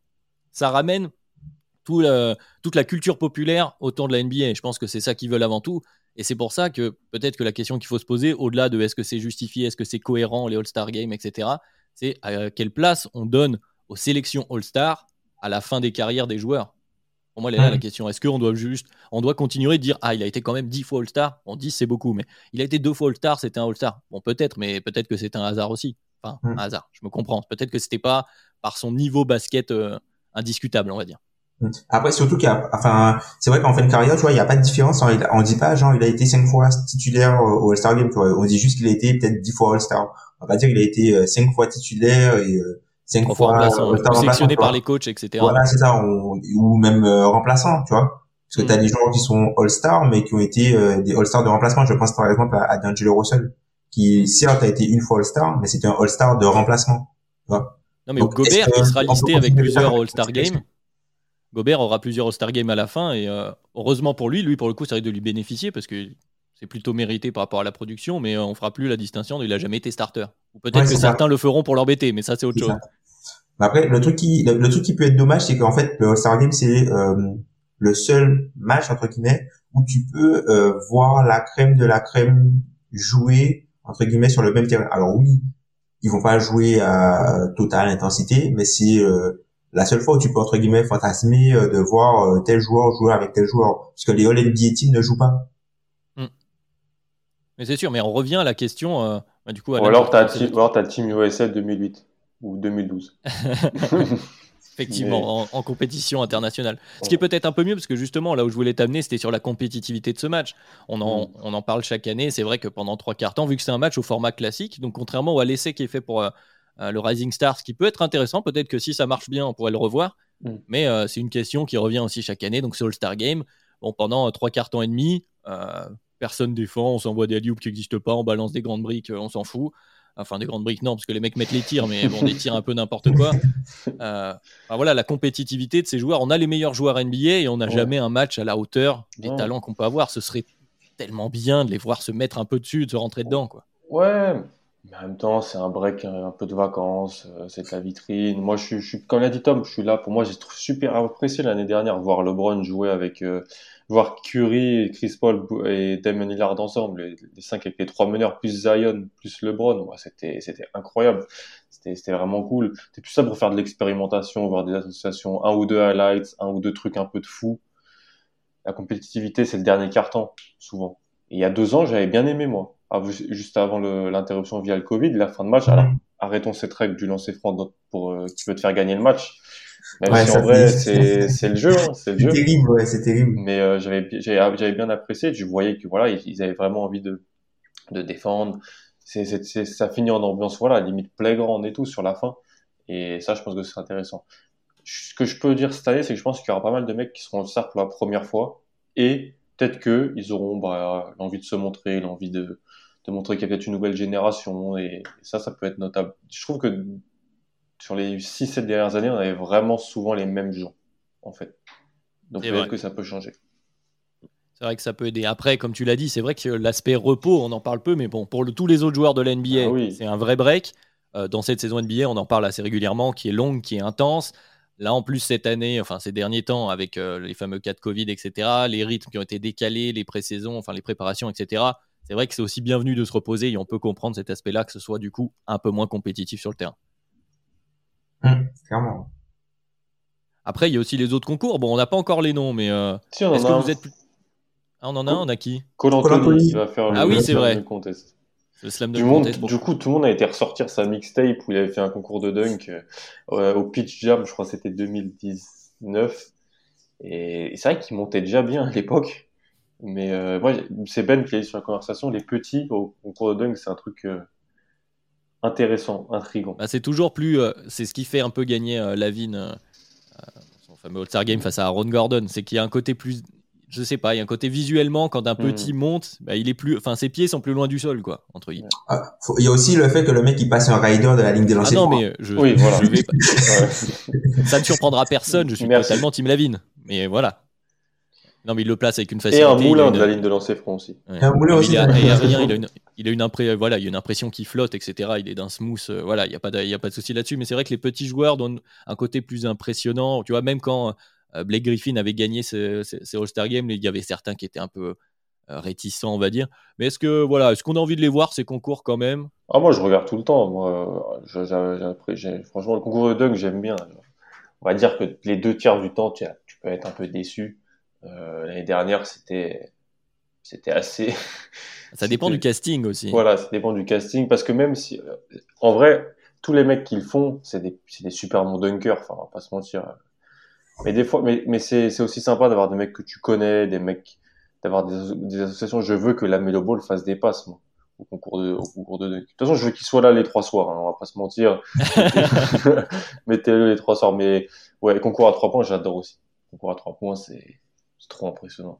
S1: ça ramène tout toute la culture populaire autour de la NBA. Je pense que c'est ça qu'ils veulent avant tout. Et c'est pour ça que peut-être que la question qu'il faut se poser, au-delà de est-ce que c'est justifié, est-ce que c'est cohérent, les All-Star Games, etc., c'est à quelle place on donne aux sélections All-Star à la fin des carrières des joueurs? Pour moi, elle est là la question. Est-ce qu'on doit juste, on doit continuer de dire, ah, il a été quand même 10 fois All-Star? Bon, 10, c'est beaucoup, mais il a été deux fois All-Star, c'était un All-Star. Bon, peut-être, mais peut-être que c'est un hasard aussi. Enfin, un hasard, je me comprends. Peut-être que c'était pas par son niveau basket euh, indiscutable, on va dire.
S2: Après, surtout qu'il y a, enfin, c'est vrai qu'en fin de carrière, tu vois, il n'y a pas de différence. Hein. On dit pas, genre, il a été cinq fois titulaire au All-Star Game, tu vois. On dit juste qu'il a été peut-être dix fois All-Star. On va pas dire qu'il a été euh, cinq fois titulaire et euh, cinq fois
S1: remplaçant, sélectionné par les coachs, etc.
S2: Voilà, c'est ça. ou même remplaçant, tu vois. Parce que tu as mm. des joueurs qui sont All-Star, mais qui ont été des All-Star de remplacement. Je pense par exemple à, à D'Angelo Russell qui certes a été une fois All-Star, mais c'était un All-Star de remplacement.
S1: non, mais Gobert, qui sera listé avec plusieurs All-Star Games. Gobert aura plusieurs All-Star Games à la fin, et euh, heureusement pour lui, lui, pour le coup, ça risque de lui bénéficier, parce que c'est plutôt mérité par rapport à la production, mais on fera plus la distinction de il a jamais été starter. Ou peut-être que certains le feront pour l'embêter, mais ça, c'est autre chose.
S2: Après, le truc qui, le, truc qui peut être dommage, c'est qu'en fait, le All-Star Game, c'est euh, le seul match, entre guillemets, où tu peux euh, voir la crème de la crème jouer entre guillemets sur le même terrain. Alors oui, ils vont pas jouer à totale intensité, mais c'est euh, la seule fois où tu peux entre guillemets fantasmer euh, de voir euh, tel joueur jouer avec tel joueur, parce que les All NBA teams ne jouent pas.
S1: Hmm. Mais c'est sûr, mais on revient à la question. Bah, du coup,
S3: ou alors t'as as le team USA 2008 ou 2012.
S1: effectivement, en, compétition internationale. Ce qui est peut-être un peu mieux, parce que justement, là où je voulais t'amener, c'était sur la compétitivité de ce match. On en, mm. on en parle chaque année. C'est vrai que pendant trois quarts temps, vu que c'est un match au format classique, donc contrairement au l'essai qui est fait pour euh, euh, le Rising Stars, qui peut être intéressant, peut-être que si ça marche bien, on pourrait le revoir. Mm. Mais euh, c'est une question qui revient aussi chaque année. Donc c'est All-Star Game. Bon, pendant trois quarts temps et demi, personne défend, on s'envoie des alley qui n'existent pas, on balance des grandes briques, on s'en fout. Enfin, des grandes briques, non, parce que les mecs mettent les tirs, mais bon, des tirs un peu n'importe quoi. Euh, voilà, la compétitivité de ces joueurs. On a les meilleurs joueurs NBA et on n'a jamais un match à la hauteur des talents qu'on peut avoir. Ce serait tellement bien de les voir se mettre un peu dessus, de se rentrer dedans, quoi.
S3: Ouais, mais en même temps, c'est un break, un peu de vacances, euh, c'est la vitrine. Moi, je suis, comme l'a dit Tom, je suis là. Pour moi, j'ai super apprécié l'année dernière voir LeBron jouer avec, euh, voir Curry, et Chris Paul et Damon Lillard ensemble, les, les, cinq avec les trois meneurs, plus Zion, plus LeBron, ouais, c'était, c'était incroyable. C'était, c'était vraiment cool. C'est tout ça pour faire de l'expérimentation, voir des associations, un ou deux highlights, un ou deux trucs un peu de fou. La compétitivité, c'est le dernier carton, souvent. Et il y a deux ans, j'avais bien aimé, moi. Juste avant l'interruption via le Covid, la fin de match, alors, arrêtons cette règle du lancer franc pour, euh, qui veut te faire gagner le match même ouais, si en vrai, c'est le jeu, hein, c'est le jeu.
S2: terrible, ouais, c'est terrible.
S3: Mais euh, j'avais j'avais bien apprécié. Je voyais que voilà, ils, avaient vraiment envie de de défendre. C'est ça finit en ambiance voilà, limite playground et tout sur la fin. Et ça, je pense que c'est intéressant. Ce que je peux dire cette année, c'est que je pense qu'il y aura pas mal de mecs qui seront au start pour la première fois et peut-être que ils auront bah, l'envie de se montrer, l'envie de de montrer qu'il y a peut-être une nouvelle génération et, ça, ça peut être notable. Je trouve que sur les 6-7 dernières années, on avait vraiment souvent les mêmes gens, en fait. Donc peut-être que ça peut changer.
S1: C'est vrai que ça peut aider. Après, comme tu l'as dit, c'est vrai que l'aspect repos, on en parle peu, mais bon, pour tous les autres joueurs de la NBA, ah c'est un vrai break. Euh, dans cette saison NBA, on en parle assez régulièrement, qui est longue, qui est intense. Là, en plus, cette année, enfin ces derniers temps, avec euh, les fameux cas de Covid, etc., les rythmes qui ont été décalés, les pré-saisons, enfin les préparations, etc., c'est vrai que c'est aussi bienvenu de se reposer et on peut comprendre cet aspect-là, que ce soit du coup un peu moins compétitif sur le terrain.
S2: Hum, clairement.
S1: Après, il y a aussi les autres concours. Bon, on n'a pas encore les noms, mais euh, est-ce que vous êtes plus... Ah, on en a un, on a qui?
S3: Colantoni va faire
S1: ah, le, oui, c'est vrai.
S3: contest.
S1: Le slam
S3: du, monde, du coup, tout le monde a été ressortir sa mixtape où il avait fait un concours de dunk euh, au Pitch Jam, je crois que c'était 2019. Et, c'est vrai qu'il montait déjà bien à l'époque. Mais euh, moi, c'est Ben qui a dit sur la conversation, les petits au concours de dunk, c'est un truc intéressant, intrigant.
S1: Bah, c'est toujours plus. Euh, c'est ce qui fait un peu gagner euh, Lavine, euh, son fameux All-Star Game face à Aaron Gordon. C'est qu'il y a un côté plus. Je sais pas, il y a un côté visuellement, quand un hmm. petit monte, bah, il est plus, enfin, ses pieds sont plus loin du sol, quoi, entre guillemets.
S2: Ah, il y a aussi le fait que le mec, il passe un rider de la ligne des lancers.
S1: Ah non, mais je,
S3: oui, voilà.
S1: ça ne surprendra personne, je suis Merci. totalement Team Lavine. Mais voilà. Non, mais il le place avec une facilité.
S3: Et un moulin de la ligne de lancer franc aussi.
S2: Un moulin aussi.
S1: Il a, rien, il a une, il a une, impré voilà, il a une impression qui flotte, etc. Il est d'un smooth. Euh, voilà, il n'y a pas de, il y a pas de souci là-dessus. Mais c'est vrai que les petits joueurs donnent un côté plus impressionnant. Tu vois, même quand euh, Blake Griffin avait gagné ses, All-Star Games, il y avait certains qui étaient un peu euh, réticents, on va dire. Mais est-ce que voilà, est-ce qu'on a envie de les voir ces concours quand même?
S3: Ah moi, je regarde tout le temps. Moi, franchement, le concours de dunk, j'aime bien. On va dire que les deux tiers du temps, tu, tu peux être un peu déçu. Euh, l'année dernière, c'était c'était assez.
S1: Ça dépend du casting aussi.
S3: Voilà, ça dépend du casting parce que même si, euh, en vrai, tous les mecs qui le font, c'est des, des super bons dunkers. Enfin, on va pas se mentir. Mais des fois, mais, mais c'est aussi sympa d'avoir des mecs que tu connais, des mecs, d'avoir des, des, associations. Je veux que la Melo Ball fasse des passes, moi, au concours de, au concours de. De toute façon, je veux qu'il soit là les trois soirs. Hein, on va pas se mentir. Mettez-le les trois soirs. Mais ouais, concours à trois points, j'adore aussi. Concours à trois points, c'est c'est trop impressionnant.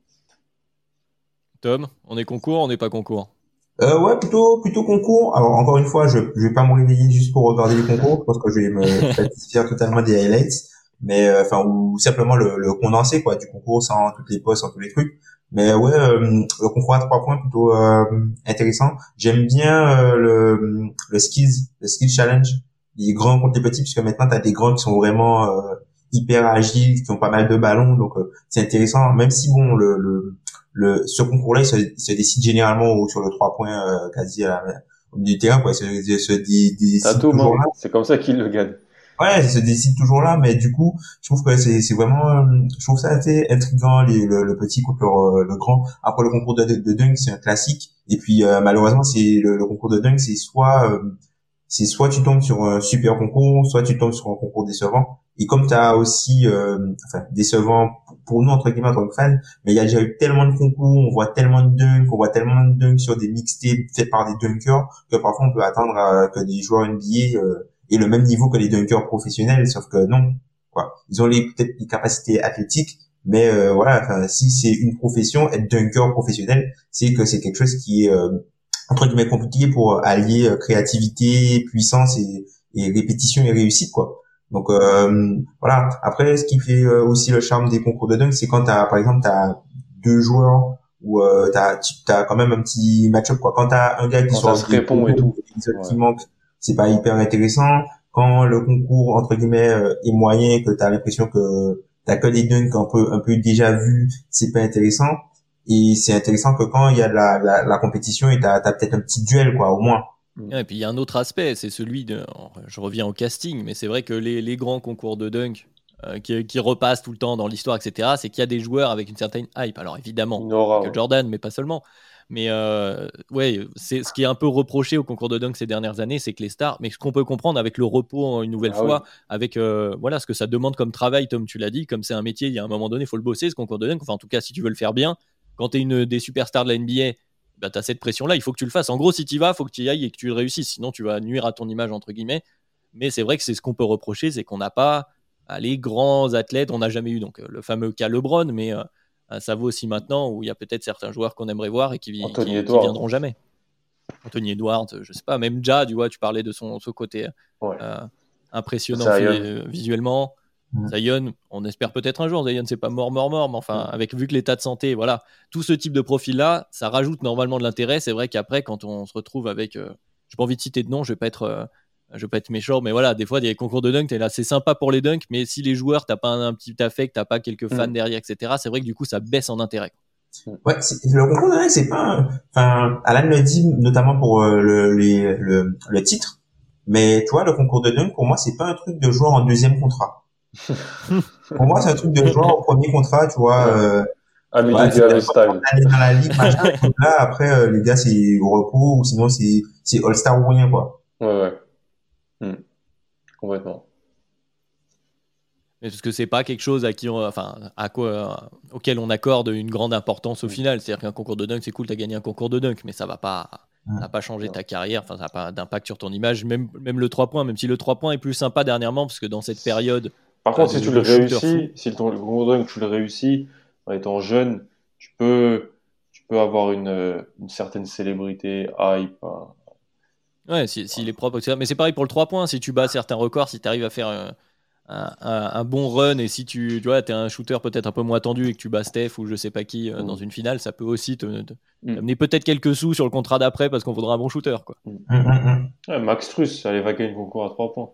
S1: Tom, on est concours, on n'est pas concours
S2: euh, ouais, plutôt plutôt concours. Alors encore une fois, je je vais pas me réveiller juste pour regarder les concours, parce que je vais me satisfaire totalement des highlights, mais euh, enfin ou simplement le, le, condensé quoi du concours sans toutes les postes, sans tous les trucs. Mais ouais, euh, le concours à trois points plutôt euh, intéressant. J'aime bien le le skills, le skills challenge, les grands contre les petits, puisque maintenant tu as des grands qui sont vraiment hyper agiles, qui ont pas mal de ballons, donc euh, c'est intéressant. Même si bon, le, le, le ce concours-là, il se, se, décide généralement sur le trois points euh, quasi à la, au milieu du terrain, quoi. Il se, se, décide
S3: toujours là. C'est comme ça qu'il le gagne.
S2: Ouais, il se décide toujours là, mais du coup, je trouve que c'est c'est vraiment, euh, je trouve ça assez intriguant les, le, le, petit contre le, le, grand. Après le concours de, de, dunk, c'est un classique, et puis malheureusement, c'est le, le, concours de dunk, c'est soit c'est soit tu tombes sur un super concours, soit tu tombes sur un concours décevant. Et comme tu as aussi, euh, enfin, décevant pour nous, entre guillemets, en tant que fans, mais il y a déjà eu tellement de concours, on voit tellement de dunks, on voit tellement de dunks sur des mixtapes faits par des dunkers, que parfois on peut attendre euh, que des joueurs NBA euh, aient le même niveau que les dunkers professionnels, sauf que non, quoi. Ils ont peut-être les capacités athlétiques, mais euh, voilà, si c'est une profession, être dunker professionnel, c'est que c'est quelque chose qui est, euh, entre guillemets, compliqué pour allier créativité, puissance et, et répétition et réussite, quoi. Donc euh, voilà. Après, ce qui fait euh, aussi le charme des concours de dunk, c'est quand t'as, par exemple, t'as deux joueurs ou euh, t'as, t'as quand même un petit match-up quoi. Quand t'as un gars qui
S3: soit répond et tout,
S2: qui manque, c'est pas hyper intéressant. Quand le concours entre guillemets euh, est moyen, que t'as l'impression que t'as que des dunks un peu un peu déjà vus, c'est pas intéressant. Et c'est intéressant que quand il y a la, la, la compétition et t'as as, peut-être un petit duel quoi, au moins.
S1: et puis il y a un autre aspect, c'est celui de. Je reviens au casting, mais c'est vrai que les, les, grands concours de dunk euh, qui, qui, repassent tout le temps dans l'histoire, etc., c'est qu'il y a des joueurs avec une certaine hype. Alors évidemment, que Jordan, mais pas seulement. Mais euh, ouais, c'est ce qui est un peu reproché au concours de dunk ces dernières années, c'est que les stars, mais ce qu'on peut comprendre avec le repos une nouvelle ah fois, avec euh, voilà ce que ça demande comme travail, Tom, tu l'as dit, comme c'est un métier, il y a un moment donné, il faut le bosser ce concours de dunk. Enfin, en tout cas, si tu veux le faire bien, quand tu es une des superstars de la NBA, bah, tu as cette pression-là, il faut que tu le fasses. En gros, si tu y vas, il faut que tu y ailles et que tu le réussisses, sinon tu vas nuire à ton image, entre guillemets. Mais c'est vrai que c'est ce qu'on peut reprocher, c'est qu'on n'a pas les grands athlètes, on n'a jamais eu donc euh, le fameux cas LeBron, mais euh, ça vaut aussi maintenant où il y a peut-être certains joueurs qu'on aimerait voir et qui, qui, viendront jamais. Anthony Edwards, je sais pas, même Ja, tu vois, tu parlais de son, ce côté euh, impressionnant visuellement. Mm. Zion, on espère peut-être un jour. Zion, c'est pas mort, mort, mort, mais enfin, mm. avec vu que l'état de santé, voilà, tout ce type de profil-là, ça rajoute normalement de l'intérêt. C'est vrai qu'après, quand on se retrouve avec, Je j'ai pas envie de citer de nom, je vais pas être je veux pas être méchant, mais voilà, des fois, il y a des concours de dunk, là, c'est sympa pour les dunks, mais si les joueurs, t'as pas un, petit affect, t'as pas quelques fans mm. derrière, etc., c'est vrai que du coup, ça baisse en intérêt.
S2: Ouais, le concours de dunk, c'est pas, enfin, Alan le dit, notamment pour euh, le, le, le, titre, mais tu vois, le concours de dunk, pour moi, c'est pas un truc de joueur en deuxième contrat. Pour moi, c'est un truc de joueur en premier contrat, tu vois, euh,
S3: ah, mais ouais, style.
S2: dans la ligue, machin, là, après, euh, les gars, c'est au repos, ou sinon, c'est, c'est All-Star ou rien, quoi.
S3: Ouais, ouais. Hmm. Complètement.
S1: Mais parce que c'est pas quelque chose à qui enfin, à quoi, auquel on accorde une grande importance au hmm. final. C'est-à-dire qu'un concours de dunk, c'est cool, tu as gagné un concours de dunk, mais ça va pas, ça va pas changer ta carrière, enfin, ça n'a pas d'impact sur ton image. Même, même le 3 points, même si le 3 points est plus sympa dernièrement, parce que dans cette période.
S3: Par contre, si tu le réussis, si ton concours de dunk, tu le réussis en étant jeune, tu peux, tu peux avoir une, une certaine célébrité, hype,
S1: Ouais, s'il si, est propre, Mais c'est pareil pour le 3 points. Si tu bats certains records, si tu arrives à faire un, un, bon run et si tu, tu vois, es un shooter peut-être un peu moins tendu et que tu bats Steph ou je sais pas qui euh, dans mm. une finale, ça peut aussi te, mm. amener peut-être quelques sous sur le contrat d'après parce qu'on voudra un bon shooter. Quoi.
S3: Mm. Max Truss, allait vaquer une concours à 3 points.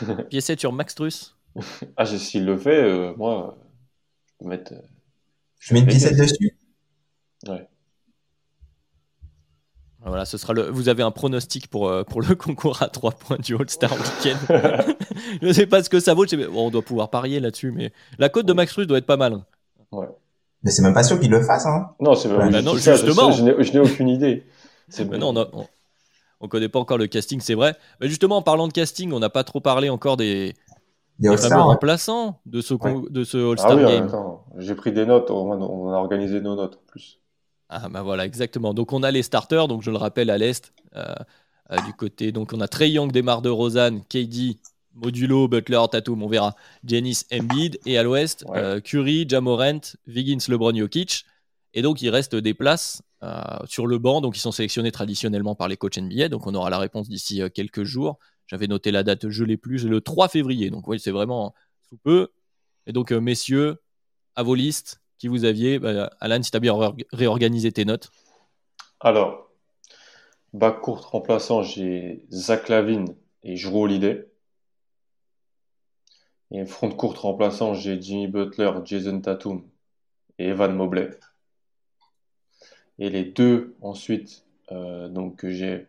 S1: Pièce sur Max Truss
S3: Ah, s'il le fait, euh, moi, je peux mettre. Euh,
S2: je mets une pièce dessus
S3: Ouais.
S1: Voilà, ce sera le. Vous avez un pronostic pour, euh, pour le concours à 3 points du All-Star Weekend. je ne sais pas ce que ça vaut. on doit pouvoir parier là-dessus, mais la cote de Max Russ doit être pas mal.
S3: Ouais.
S2: Mais c'est même pas sûr qu'il le fasse. Hein.
S3: Non, c'est
S1: bah non, justement.
S3: Je, n'ai aucune idée.
S1: Mais non, on, on, connaît pas encore le casting, c'est vrai. Mais justement, en parlant de casting, on n'a pas trop parlé encore des,
S2: des, des
S1: remplaçants de ce, de ce All-Star ah oui, Game.
S3: J'ai pris des notes, on a organisé nos notes en plus.
S1: Ah bah voilà, exactement. Donc on a les starters, donc je le rappelle à l'Est, euh, euh, du côté. Donc on a Trey Young, Demar de Rosanne, KD, Modulo, Butler, Tatum, on verra, Janice Embiid. Et à l'Ouest, euh, Curry, Jamorant, Wiggins, LeBron, Jokic. Et donc il reste des places sur le banc, donc ils sont sélectionnés traditionnellement par les coachs NBA. Donc on aura la réponse d'ici quelques jours. J'avais noté la date, je l'ai plus, le 3 février. Donc oui, c'est vraiment sous peu. Et donc messieurs, à vos listes, qui vous aviez. Bah, Alan, si tu as bien réorganisé tes notes.
S3: Alors, bac court remplaçant, j'ai Zach Lavine et Jrue Holiday. Et front courte remplaçant, j'ai Jimmy Butler, Jason Tatum et Evan Mobley. Et les deux ensuite, euh, donc que j'ai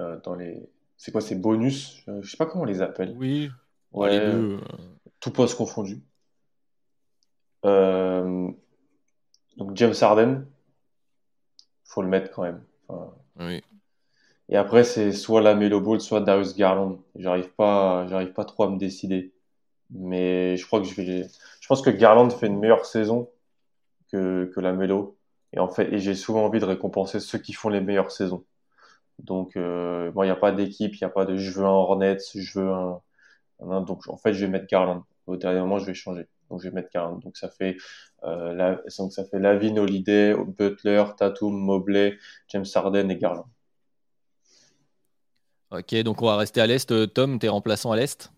S3: euh, dans les, c'est quoi ces bonus Je sais pas comment on les appelle.
S1: Oui.
S3: Ouais. Euh. Tout poste confondu. Euh, donc James Harden, faut le mettre quand même.
S1: oui.
S3: Et après, c'est soit la Melo Ball, soit Darius Garland. J'arrive pas, j'arrive pas trop à me décider. Mais je crois que je vais, je pense que Garland fait une meilleure saison que, que la Melo. Et en fait, et j'ai souvent envie de récompenser ceux qui font les meilleures saisons. Donc, euh, moi, il n'y a pas d'équipe, il n'y a pas de je veux un Hornets, je veux un, un, Donc, en fait, je vais mettre Garland. Au dernier moment, je vais changer. Donc je vais mettre 40. Donc ça fait euh, la, donc ça fait Lavin, Holiday, Butler, Tatum, Mobley, James Harden et Garland.
S1: Ok, donc on va rester à l'est. Euh, Tom, t'es remplaçant à l'est?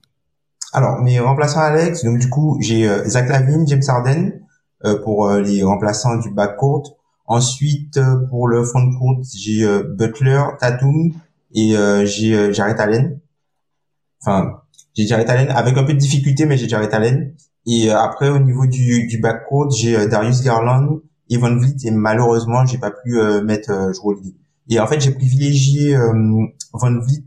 S2: Alors mes remplaçants à l'est, donc du coup j'ai euh, Zach Lavin, James Harden euh, pour euh, les remplaçants du backcourt. Ensuite pour le front court, j'ai Butler, Tatum et j'ai Jared Allen. Enfin j'ai Jarrett Allen avec un peu de difficulté, mais j'ai Jarrett Allen. Et euh, après, au niveau du, du backcourt, j'ai euh, Darius Garland, Evan Vliet, et malheureusement, j'ai pas pu euh, mettre euh, Et en fait, j'ai privilégié Van Vliet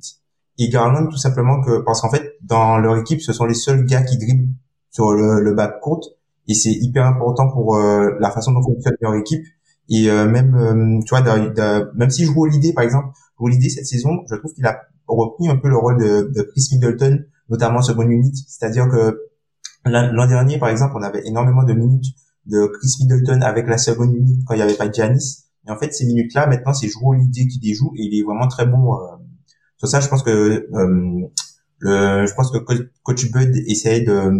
S2: et Garland tout simplement que parce qu'en fait, dans leur équipe, ce sont les seuls gars qui dribblent sur le, le backcourt, et c'est hyper important pour la façon dont fonctionne leur équipe. Et même, tu vois, même si je joue l'idée, par exemple, l'idée cette saison, je trouve qu'il a repris un peu le rôle de, de Chris Middleton, notamment seconde unité, c'est-à-dire que L'an dernier, par exemple, on avait énormément de minutes de Chris Middleton avec la seconde unité quand il n'y avait pas Giannis. Et en fait, ces minutes-là, maintenant, c'est Joe l'idée qui les joue et il est vraiment très bon. Euh. Sur ça, je pense que euh, le, je pense que Coach Bud essaye de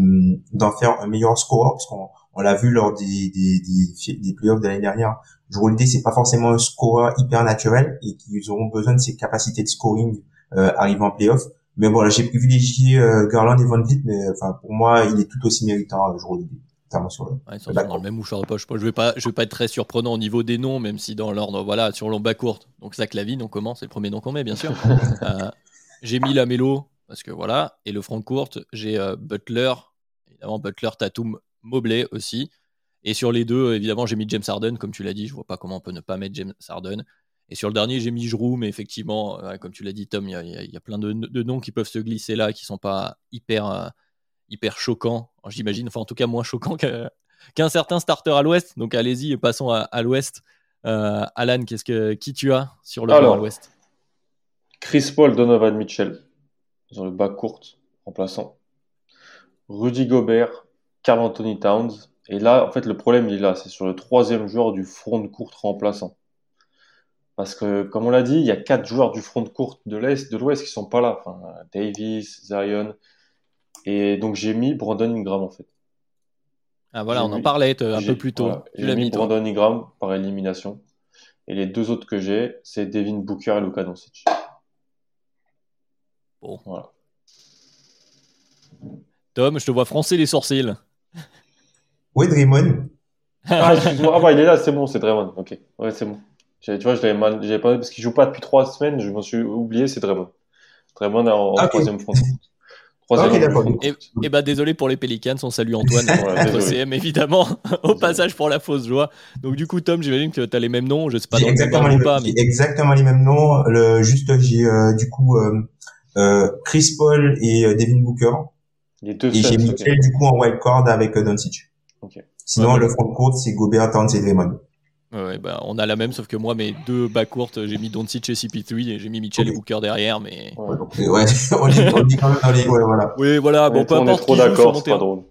S2: d'en faire un meilleur score parce qu'on on l'a vu lors des des des, des playoffs de l'année dernière. Joe l'idée, c'est pas forcément un scoreur hyper naturel et qu'ils auront besoin de ses capacités de scoring euh, arrivant en playoff. Mais voilà, j'ai privilégié euh, Garland et Van Vliet, mais enfin pour moi, il est tout aussi méritant euh, jour notamment sur le.
S1: Ouais, ils dans le même mouchoir de poche. Je vais pas, je vais pas être très surprenant au niveau des noms, même si dans l'ordre, voilà, sur l'omba courte. Donc Zach Lavine, on commence, c'est le premier nom qu'on met, bien sûr. euh, j'ai mis la Mélo parce que voilà, et le front courte, j'ai euh, Butler, évidemment Butler, Tatum, Mobley aussi. Et sur les deux, évidemment, j'ai mis James Harden, comme tu l'as dit. Je vois pas comment on peut ne pas mettre James Harden. Et sur le dernier, j'ai mis Giroud, mais effectivement, euh, comme tu l'as dit, Tom, il y, a, plein de, noms qui peuvent se glisser là, qui sont pas hyper, euh, hyper choquants, j'imagine. Enfin, en tout cas, moins choquants qu'un certain starter à l'ouest. Donc, allez-y, passons à, l'ouest. Euh, Alan, qu'est-ce que, qui tu as sur le bas à l'ouest?
S3: Chris Paul, Donovan Mitchell, sur le bas court, remplaçant. Rudy Gobert, Carl Anthony Towns. Et là, en fait, le problème, il est là. C'est sur le troisième joueur du front de courte remplaçant. Parce que, comme on l'a dit, il y a quatre joueurs du front de courte de l'Est, de l'Ouest qui sont pas là. Enfin, Davis, Zion. Et donc, j'ai mis Brandon Ingram, en fait.
S1: Ah, voilà, on en parlait euh, un peu plus tôt.
S3: j'ai mis, Brandon Ingram par élimination. Et les deux autres que j'ai, c'est Devin Booker et Luka Doncic.
S1: Bon. Voilà. Tom, je te vois froncer les sourcils.
S2: Oui, Draymond.
S3: ah, excuse-moi. Ah, bah, il est là, c'est bon, c'est Draymond. Ok. Ouais, c'est bon. Tu vois, je l'avais mal, pas, parce qu'il joue pas depuis trois semaines, je m'en suis oublié, c'est Draymond. Draymond en, en troisième front.
S1: Troisième front. Et, et, bah, désolé pour les Pelicans, on salue Antoine, CM évidemment, au passage pour la fausse joie. Donc, du coup, Tom, j'imagine que tu as les mêmes noms, je sais pas dans
S2: exactement, les, pas, mais... exactement les mêmes noms. Le, juste, j'ai euh, du coup euh, euh, Chris Paul et euh, Devin Booker. Les deux et j'ai Mitchell du coup en wildcard avec euh, Doncic. Okay. Sinon, le front court, c'est Gobert, Towns et Draymond.
S1: Ouais, bah, on a la même, sauf que moi, mes deux bas courtes, j'ai mis Doncic et CP3 et j'ai mis Mitchell et Booker derrière, mais.
S2: Ouais, ouais on dit quand même dans les. Ouais, voilà.
S1: Oui, voilà, bon, peu importe.
S3: trop d'accord, c'est pas drôle.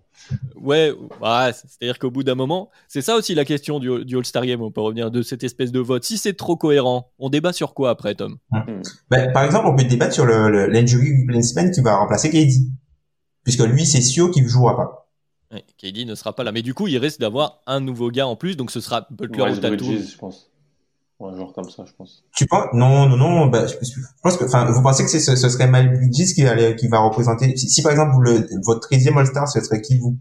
S1: Ouais, bah, c'est-à-dire qu'au bout d'un moment, c'est ça aussi la question du, du All-Star Game, on peut revenir de cette espèce de vote. Si c'est trop cohérent, on débat sur quoi après, Tom?
S2: Hmm. bah, Par exemple, on peut débattre sur l'injury le, replacement qui va remplacer KD. Puisque lui, c'est sûr qu'il ne jouera pas.
S1: Ouais, KD ne sera pas là. Mais du coup, il risque d'avoir un nouveau gars en plus, donc ce sera Butler ou Tatum.
S3: je pense. un joueur comme ça, je pense.
S2: Tu penses Non, non, non. Bah, je, pense que, enfin, vous pensez que ce, ce serait Miles Bridges qui, allait, qui va représenter Si, par exemple, vous le, votre 13e All-Star, ce serait qui vous?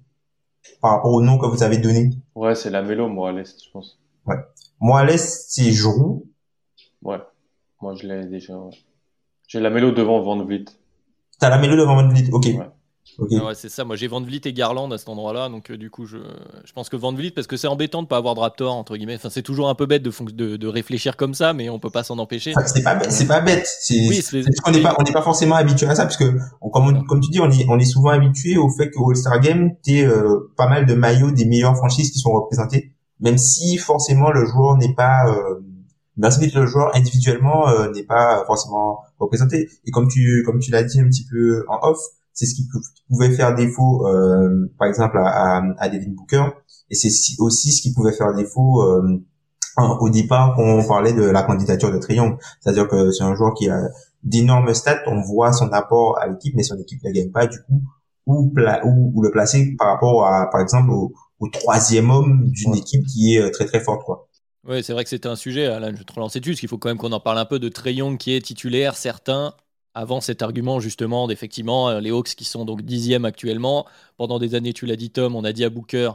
S2: Par rapport au nom que vous avez donné?
S3: Ouais, c'est la mélo, moi, à l'Est, je pense.
S2: Ouais. Moi, à l'Est, c'est Giroud?
S3: Ouais. Moi, je l'ai déjà. Ouais. J'ai la mélo devant Van Vliet.
S2: T'as la mélo devant Van Vliet, ok. Ouais.
S1: Ah ouais, c'est ça. Moi, j'ai Van Vliet et Garland à cet endroit-là. Donc, euh, du coup, je, je pense que Van Vliet, parce que c'est embêtant de pas avoir de Raptor, entre guillemets. Enfin, c'est toujours un peu bête de, de, de, réfléchir comme ça, mais on peut pas s'en empêcher.
S2: c'est pas, c'est pas bête. C'est, oui, on n'est pas, on n'est pas forcément habitué à ça, parce que, comme, comme tu dis, on est, on est souvent habitué au fait qu'au All-Star Game, t'es euh, pas mal de maillots des meilleures franchises qui sont représentés, même si forcément le joueur n'est pas, euh, Merci le joueur individuellement euh, n'est pas forcément représenté. Et comme tu comme tu l'as dit un petit peu en off, c'est ce qui pouvait faire défaut, euh, par exemple, à, à, Devin Booker, et c'est aussi ce qui pouvait faire défaut euh, au départ quand on parlait de la candidature de Triangle. C'est-à-dire que c'est un joueur qui a d'énormes stats, on voit son apport à l'équipe, mais son équipe ne gagne pas du coup, ou, ou, le placer par rapport à, par exemple, au, troisième homme d'une équipe qui est euh, très très forte, quoi.
S1: Oui, c'est vrai que c'était un sujet, Alain, je vais te relancer dessus, parce qu'il faut quand même qu'on en parle un peu de Trayon qui est titulaire, certains avant cet argument justement d'effectivement euh, les Hawks qui sont donc dixièmes actuellement. Pendant des années, tu l'as dit Tom, on a dit à Booker,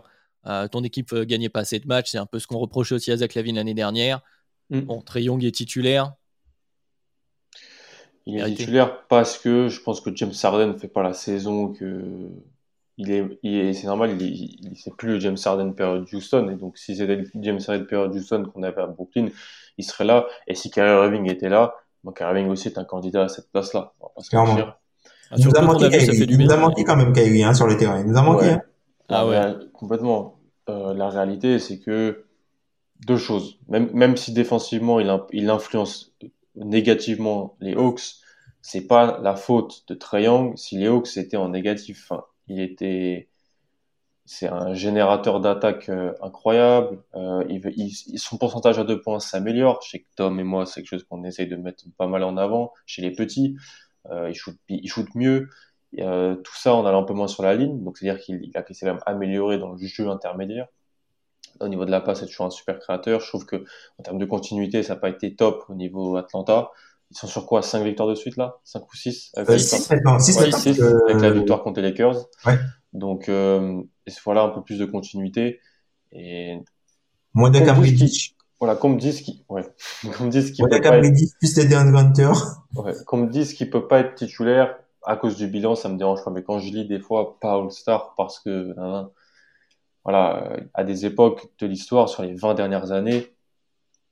S1: euh, ton équipe ne euh, gagnait pas assez de matchs, c'est un peu ce qu'on reprochait aussi à Zach Lavine l'année dernière. Mm. Bon, Trey Young est titulaire.
S3: Il est titulaire parce que je pense que James Harden ne fait pas la saison que il est, il est c'est normal, il, il c'est plus le James Harden période Houston et donc si c'était le James Harden période Houston qu'on avait à Brooklyn, il serait là et si Kyrie Irving était là, Kyrie Irving aussi est un candidat à cette place-là.
S2: Ah, il nous a manqué, il nous a manqué quand même Kyrie hein, sur le terrain. Il nous a manqué. Hein.
S3: Ah ouais, complètement. Euh, la réalité, c'est que deux choses. Même, même si défensivement, il, il influence négativement les Hawks, c'est pas la faute de Trae Young si les Hawks étaient en négatif. Enfin, il était, c'est un générateur d'attaque euh, incroyable. Euh, il, son pourcentage à deux points s'améliore. Chez Tom et moi, c'est quelque chose qu'on essaye de mettre pas mal en avant. Chez les petits, euh, il shoot, il shoot mieux. Euh, tout ça en allant un peu moins sur la ligne, donc c'est-à-dire qu'il a s'est même amélioré dans le jeu intermédiaire. Au niveau de la passe, c'est toujours un super créateur. Je trouve que en termes de continuité, ça n'a pas été top au niveau Atlanta. Ils sont sur quoi? 5 victoires de suite là? 5 ou 6
S2: avec, 6, maintenant, 6,
S3: 6, avec la victoire contre les Lakers. Ouais. Donc euh, voilà un peu plus de continuité. Et
S2: Cambridge.
S3: Voilà, qu'on me dise qui, ouais, qu'on me dise
S2: qui peut pas être... plus les.
S3: Ouais, qu'on me dise qu'il peut pas être titulaire à cause du bilan, ça me dérange pas. Mais quand je lis des fois pas All-Star parce que, voilà, à des époques de l'histoire, sur les 20 dernières années,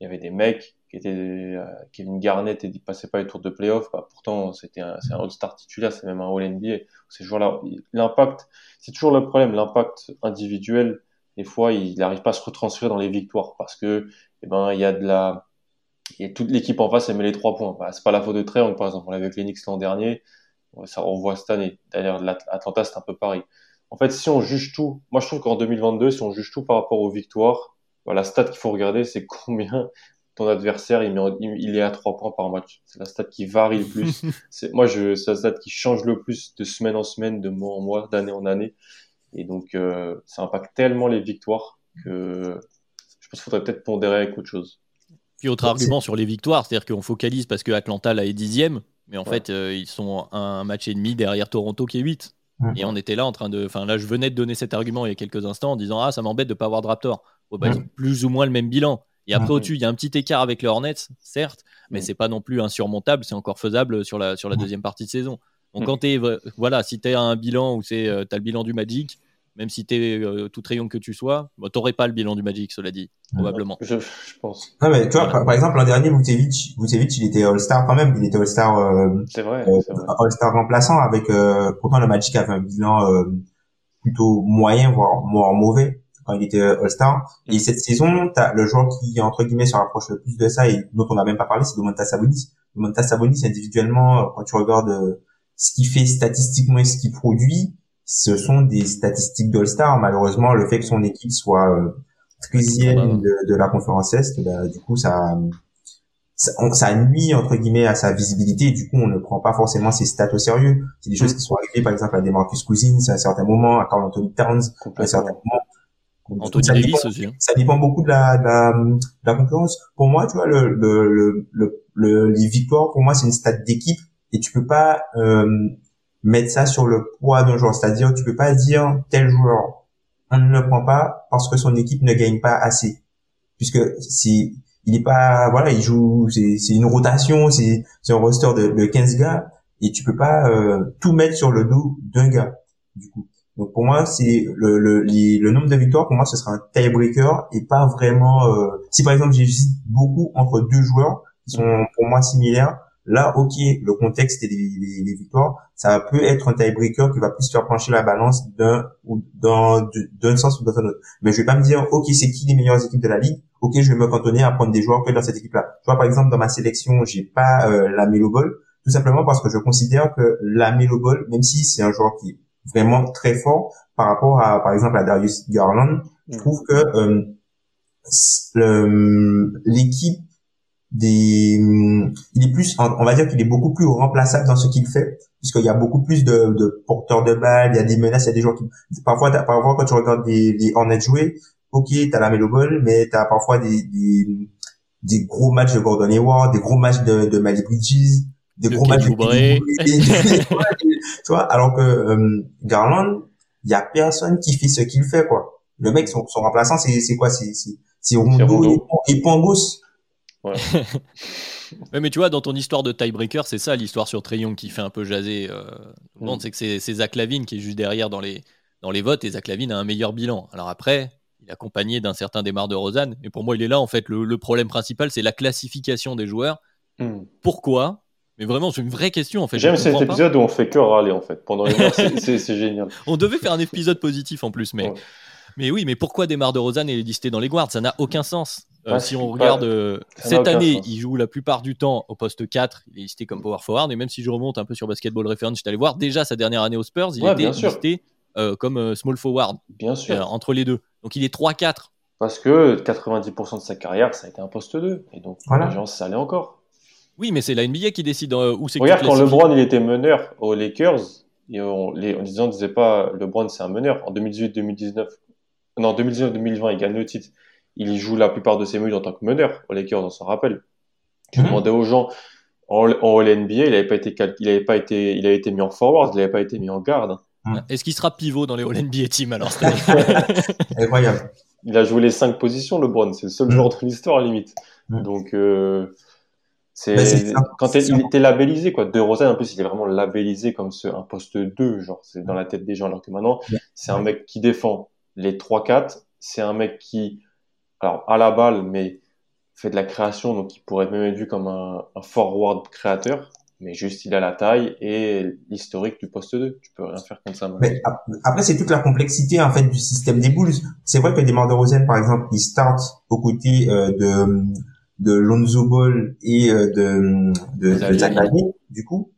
S3: il y avait des mecs qui étaient euh, Kevin Garnett et qui passaient pas les tours de playoff. Bah, pourtant, c'était un, c'est un All-Star titulaire, c'est même un All-NBA. Ces joueurs-là, l'impact, c'est toujours le problème, l'impact individuel. Des fois, il n'arrive pas à se retransférer dans les victoires parce que, eh ben, il y a de la, toute l'équipe en face, elle met les trois points. Bah, c'est pas la faute de Trey, par exemple. On l'avait avec les l'an dernier ça on voit cette année. D'ailleurs, l'Atlanta, c'est un peu pareil. En fait, si on juge tout, moi je trouve qu'en 2022, si on juge tout par rapport aux victoires, bah, la stat qu'il faut regarder, c'est combien ton adversaire il, il, est à 3 points par match. C'est la stat qui varie le plus. c'est, moi, je, c'est la stat qui change le plus de semaine en semaine, de mois en mois, d'année en année. Et donc, euh, ça impacte tellement les victoires que je pense qu'il faudrait peut-être pondérer avec autre chose.
S1: Puis autre argument sur les victoires, c'est-à-dire qu'on focalise parce que Atlanta là est dixième, mais en fait, euh, ils sont un match et demi derrière Toronto qui est 8. Et on était là en train de. Enfin, là, je venais de donner cet argument il y a quelques instants en disant Ah, ça m'embête de ne pas avoir de Raptor. Bah, plus ou moins le même bilan. Et après, au-dessus, il y a un petit écart avec les Hornets, certes, mais c'est pas non plus insurmontable. C'est encore faisable sur la, sur la deuxième partie de saison. Donc, quand tu voilà, si tu as un bilan où c'est, euh, tu as le bilan du Magic, même si tu es euh, tout rayon que tu sois, bah, tu n'aurais pas le bilan du Magic, cela dit, probablement.
S3: Je, pense.
S2: Non, mais tu vois, par, exemple, l'an dernier, Vucevic, Vucevic, il était All-Star quand même, il était All-Star,
S3: euh, c'est vrai, euh,
S2: All-Star remplaçant avec, euh, pourtant le Magic avait un bilan euh, plutôt moyen, voire, voire mauvais quand il était All-Star. Et mm. cette saison, t'as le joueur qui, entre guillemets, se rapproche le plus de ça et dont on n'a même pas parlé, c'est Domantas Sabonis. Domantas Sabonis, individuellement, quand tu regardes ce qu'il fait statistiquement et ce qu'il produit, ce sont des statistiques d'All-Star. Malheureusement, le fait que son équipe soit euh, trizième de, de, la conférence Est, bah, du coup, ça, ça, nuit entre guillemets à sa visibilité. du coup, on ne prend pas forcément ses stats au sérieux. C'est des choses qui sont arrivées, par exemple, à Demarcus Cousins à un certain moment, à Carl Anthony Towns à un certain moment.
S1: Anthony ça, dépend, aussi, hein.
S2: ça dépend beaucoup de la, de la, de la concurrence. Pour moi, tu vois, le, le, le, le, les victoires, pour moi, c'est une stat d'équipe et tu peux pas euh, mettre ça sur le poids d'un joueur. C'est-à-dire, tu peux pas dire tel joueur, on ne le prend pas parce que son équipe ne gagne pas assez. Puisque si il est pas, voilà, il joue, c'est une rotation, c'est un roster de, de 15 gars et tu peux pas euh, tout mettre sur le dos d'un gars. Du coup. Donc pour moi, c'est le, le, le nombre de victoires, pour moi, ce sera un tiebreaker et pas vraiment. Euh, si par exemple j'hésite beaucoup entre deux joueurs qui sont pour moi similaires, Là, ok, le contexte et les, victoires, ça peut être un tiebreaker qui va plus faire pencher la balance d'un ou dans d'un sens ou dans un autre. Mais je vais pas me dire, ok, c'est qui les meilleures équipes de la ligue? Ok, je vais me cantonner à prendre des joueurs que dans cette équipe-là. Tu vois, par exemple, dans ma sélection, j'ai pas euh, la Melo Ball, tout simplement parce que je considère que la Melo Ball, même si c'est un joueur qui vraiment très fort par rapport à, par exemple, à Darius Garland, je mm. trouve que euh, l'équipe des il est plus on va dire qu'il est beaucoup plus remplaçable dans ce qu'il fait puisqu'il y a beaucoup plus de, de porteurs de balles il y a des menaces il y a des joueurs qui parfois parfois quand tu regardes des, des Hornets jouer ok t'as la Melo Ball mais t'as parfois des, des, des gros matchs de Gordon Hayward des gros matchs de, de Malik Bridges des gros matchs de tu vois alors que euh, Garland il y a personne qui fait ce qu'il fait quoi le mec son, son remplaçant c'est c'est quoi c'est c'est c'est Rondo, et, et Pangos
S3: Ouais.
S1: mais tu vois, dans ton histoire de tiebreaker, c'est ça l'histoire sur Trey Young qui fait un peu jaser euh, tout le monde,
S3: Mm.
S1: c'est que c'est c'est Zach Lavine qui est juste derrière dans les, dans les votes et Zach Lavine a un meilleur bilan. Alors après, il est accompagné d'un certain Demar de Rosanne, et pour moi, il est là en fait. Le, le problème principal, c'est la classification des joueurs.
S3: Hmm.
S1: Pourquoi Mais vraiment, c'est une vraie question en fait.
S3: J'aime cet
S1: pas.
S3: épisode où on fait que râler en fait. Pendant une heure, c'est- génial.
S1: On devait faire un épisode positif en plus, mais,
S3: Ouais.
S1: mais oui, mais pourquoi Demar de Rosanne est listé dans les guards? Ça n'a aucun sens. Euh,
S3: Ouais,
S1: si on regarde euh, cette année,
S3: sens.
S1: il joue la plupart du temps au poste 4, il est listé comme power forward, et même si je remonte un peu sur Basketball Reference, je suis allé voir, déjà sa dernière année aux Spurs, il
S3: Ouais,
S1: était
S3: bien sûr.
S1: listé euh, comme euh, small forward,
S3: Bien sûr.
S1: euh, entre les deux. Donc il est 3-4.
S3: Parce que 90% de sa carrière, ça a été un poste 2. Et donc,
S2: Voilà.
S3: les gens, ça allait encore.
S1: Oui, mais c'est la NBA qui décide euh, où c'est que
S3: Regarde, quand. LeBron il était meneur aux Lakers, et on, les, en disant, on disait pas LeBron c'est un meneur. En 2018-2019, non, 2019-2020, il gagne le titre. Il y joue la plupart de ses minutes en tant que meneur aux Lakers, on s'en rappelle. Tu
S2: Mhm.
S3: demandais aux gens, en, en NBA, il avait pas été, il avait pas été, il avait été mis en forward, il n'avait pas été mis en garde.
S1: Est-ce qu'il sera pivot dans les All-NBA Team alors
S2: Incroyable.
S3: Il a joué les cinq positions, LeBron. C'est le seul
S2: Mm.
S3: joueur de l'histoire, limite.
S2: Mm.
S3: Donc, euh, c'est
S2: Bah,
S3: quand t'es- était labellisé, quoi. De Rosen, en plus, il est vraiment labellisé comme ce, un poste 2, genre, c'est dans la tête des gens, alors que maintenant,
S2: Ouais.
S3: c'est un mec qui défend les 3-4. C'est un mec qui, alors, à la balle, mais fait de la création, donc il pourrait même être vu comme un, un forward créateur. Mais juste, il a la taille et l'historique du poste 2. Tu peux rien faire comme ça.
S2: Mais ap- après, c'est toute la complexité en fait du système des Bulls. C'est vrai que Demar Derozan, par exemple, il start aux côtés euh, de de Lonzo Ball et euh, de de, de
S1: Xavier
S2: Zach
S1: Lavine.
S2: Du coup.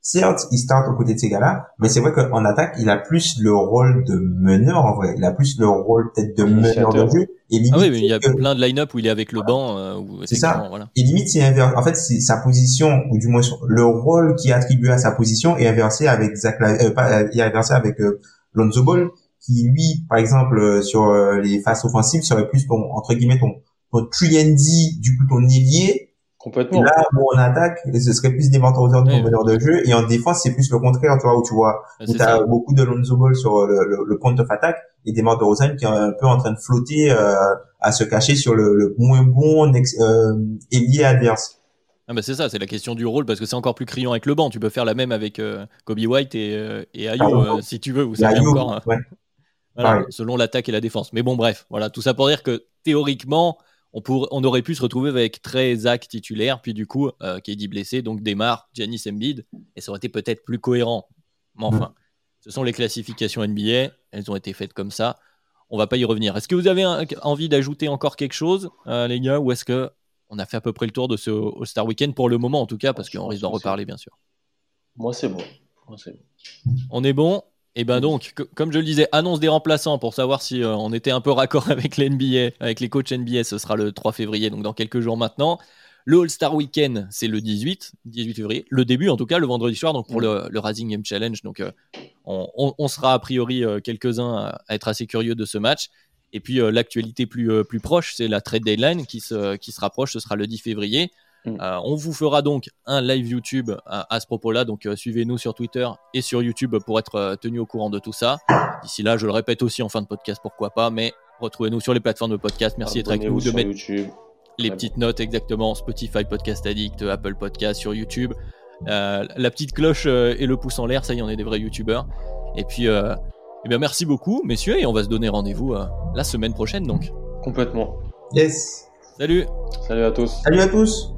S2: Certes, il start aux côtés de ces gars-là, mais c'est vrai qu'en attaque, il a plus le rôle de meneur en vrai. Il a plus le rôle peut-être de meneur de jeu. Et limite,
S1: Ah oui, mais il y a
S2: que-
S1: plein de line-up où il est avec le banc. euh,
S2: C'est ça.
S1: Voilà.
S2: Et limite, c'est inversé. En fait, c'est sa position, ou du moins le rôle qui est attribué à sa position est inversé avec Zach, La- euh, pas, euh, est inversé avec euh, Lonzo Ball, qui lui, par exemple, sur les phases offensives, serait plus ton entre guillemets ton ton 3D, du coup ton ailier. Et
S3: Complètement.
S2: là, où on attaque, ce serait plus des mentors ton
S1: Oui.
S2: meneur de jeu, et en défense, c'est plus le contraire, tu vois, où tu vois
S1: Ah,
S2: où t'as
S1: ça.
S2: beaucoup de Lonzo Ball sur le, le, le point of attack et des de Rosanne qui est un peu en train de flotter euh, à se cacher sur le, le moins bon euh, ailier adverse.
S1: Ah bah c'est ça, c'est la question du rôle parce que c'est encore plus criant avec le banc. Tu peux faire la même avec euh, Kobe White et, euh, et Ayo
S2: Ah,
S1: euh, si tu veux. Vous
S2: Il y a
S1: savez
S2: Ayo,
S1: encore,
S2: ouais.
S1: Voilà, selon l'attaque et la défense. Mais bon, bref, voilà, tout ça pour dire que théoriquement, on, pour, on aurait pu se retrouver avec très Zach titulaire, puis du coup, euh, KD blessé, donc démarre Giannis Embiid, et ça aurait été peut-être plus cohérent. Mais enfin, ce sont les classifications NBA, elles ont été faites comme ça. On va pas y revenir. Est-ce que vous avez un- envie d'ajouter encore quelque chose, euh, les gars, ou est-ce que on a fait à peu près le tour de ce All-Star Weekend pour le moment, en tout cas, parce
S3: Je
S1: qu'on risque d'en reparler, bien sûr.
S3: Moi, c'est bon. Moi, c'est bon.
S1: On est bon Et ben donc, co- comme je le disais, annonce des remplaçants pour savoir si euh, on était un peu raccord avec l'NBA, avec les coachs NBA, ce sera le 3 février, donc dans quelques jours maintenant. Le All-Star Weekend, c'est le 18, 18 février. Le début, en tout cas, le vendredi soir, donc pour le, le Rising Game Challenge. Donc, euh, on, on- on sera a priori euh, quelques-uns à, à être assez curieux de ce match. Et puis, l'actualité plus, plus proche, c'est la trade deadline qui se, qui se rapproche. Ce sera le 10 février.
S3: Mm.
S1: Euh, on vous fera donc un live YouTube à, à ce propos-là. Donc, euh, suivez-nous sur Twitter et sur YouTube pour être euh, tenu au courant de tout ça. D'ici là, je le répète aussi en fin de podcast, pourquoi pas. Mais retrouvez-nous sur les plateformes de podcast. Merci d'être avec nous, de
S3: sur
S1: mettre
S3: YouTube.
S1: les petites notes exactement Spotify Podcast Addict, Apple Podcast sur YouTube. Euh, la petite cloche euh, et le pouce en l'air, ça y est, on est des vrais youtubeurs. Et puis, euh, eh bien, merci beaucoup, messieurs, et on va se donner rendez-vous euh, la semaine prochaine donc.
S3: Complètement.
S2: Yes.
S1: Salut
S3: Salut à tous.
S2: Salut à tous.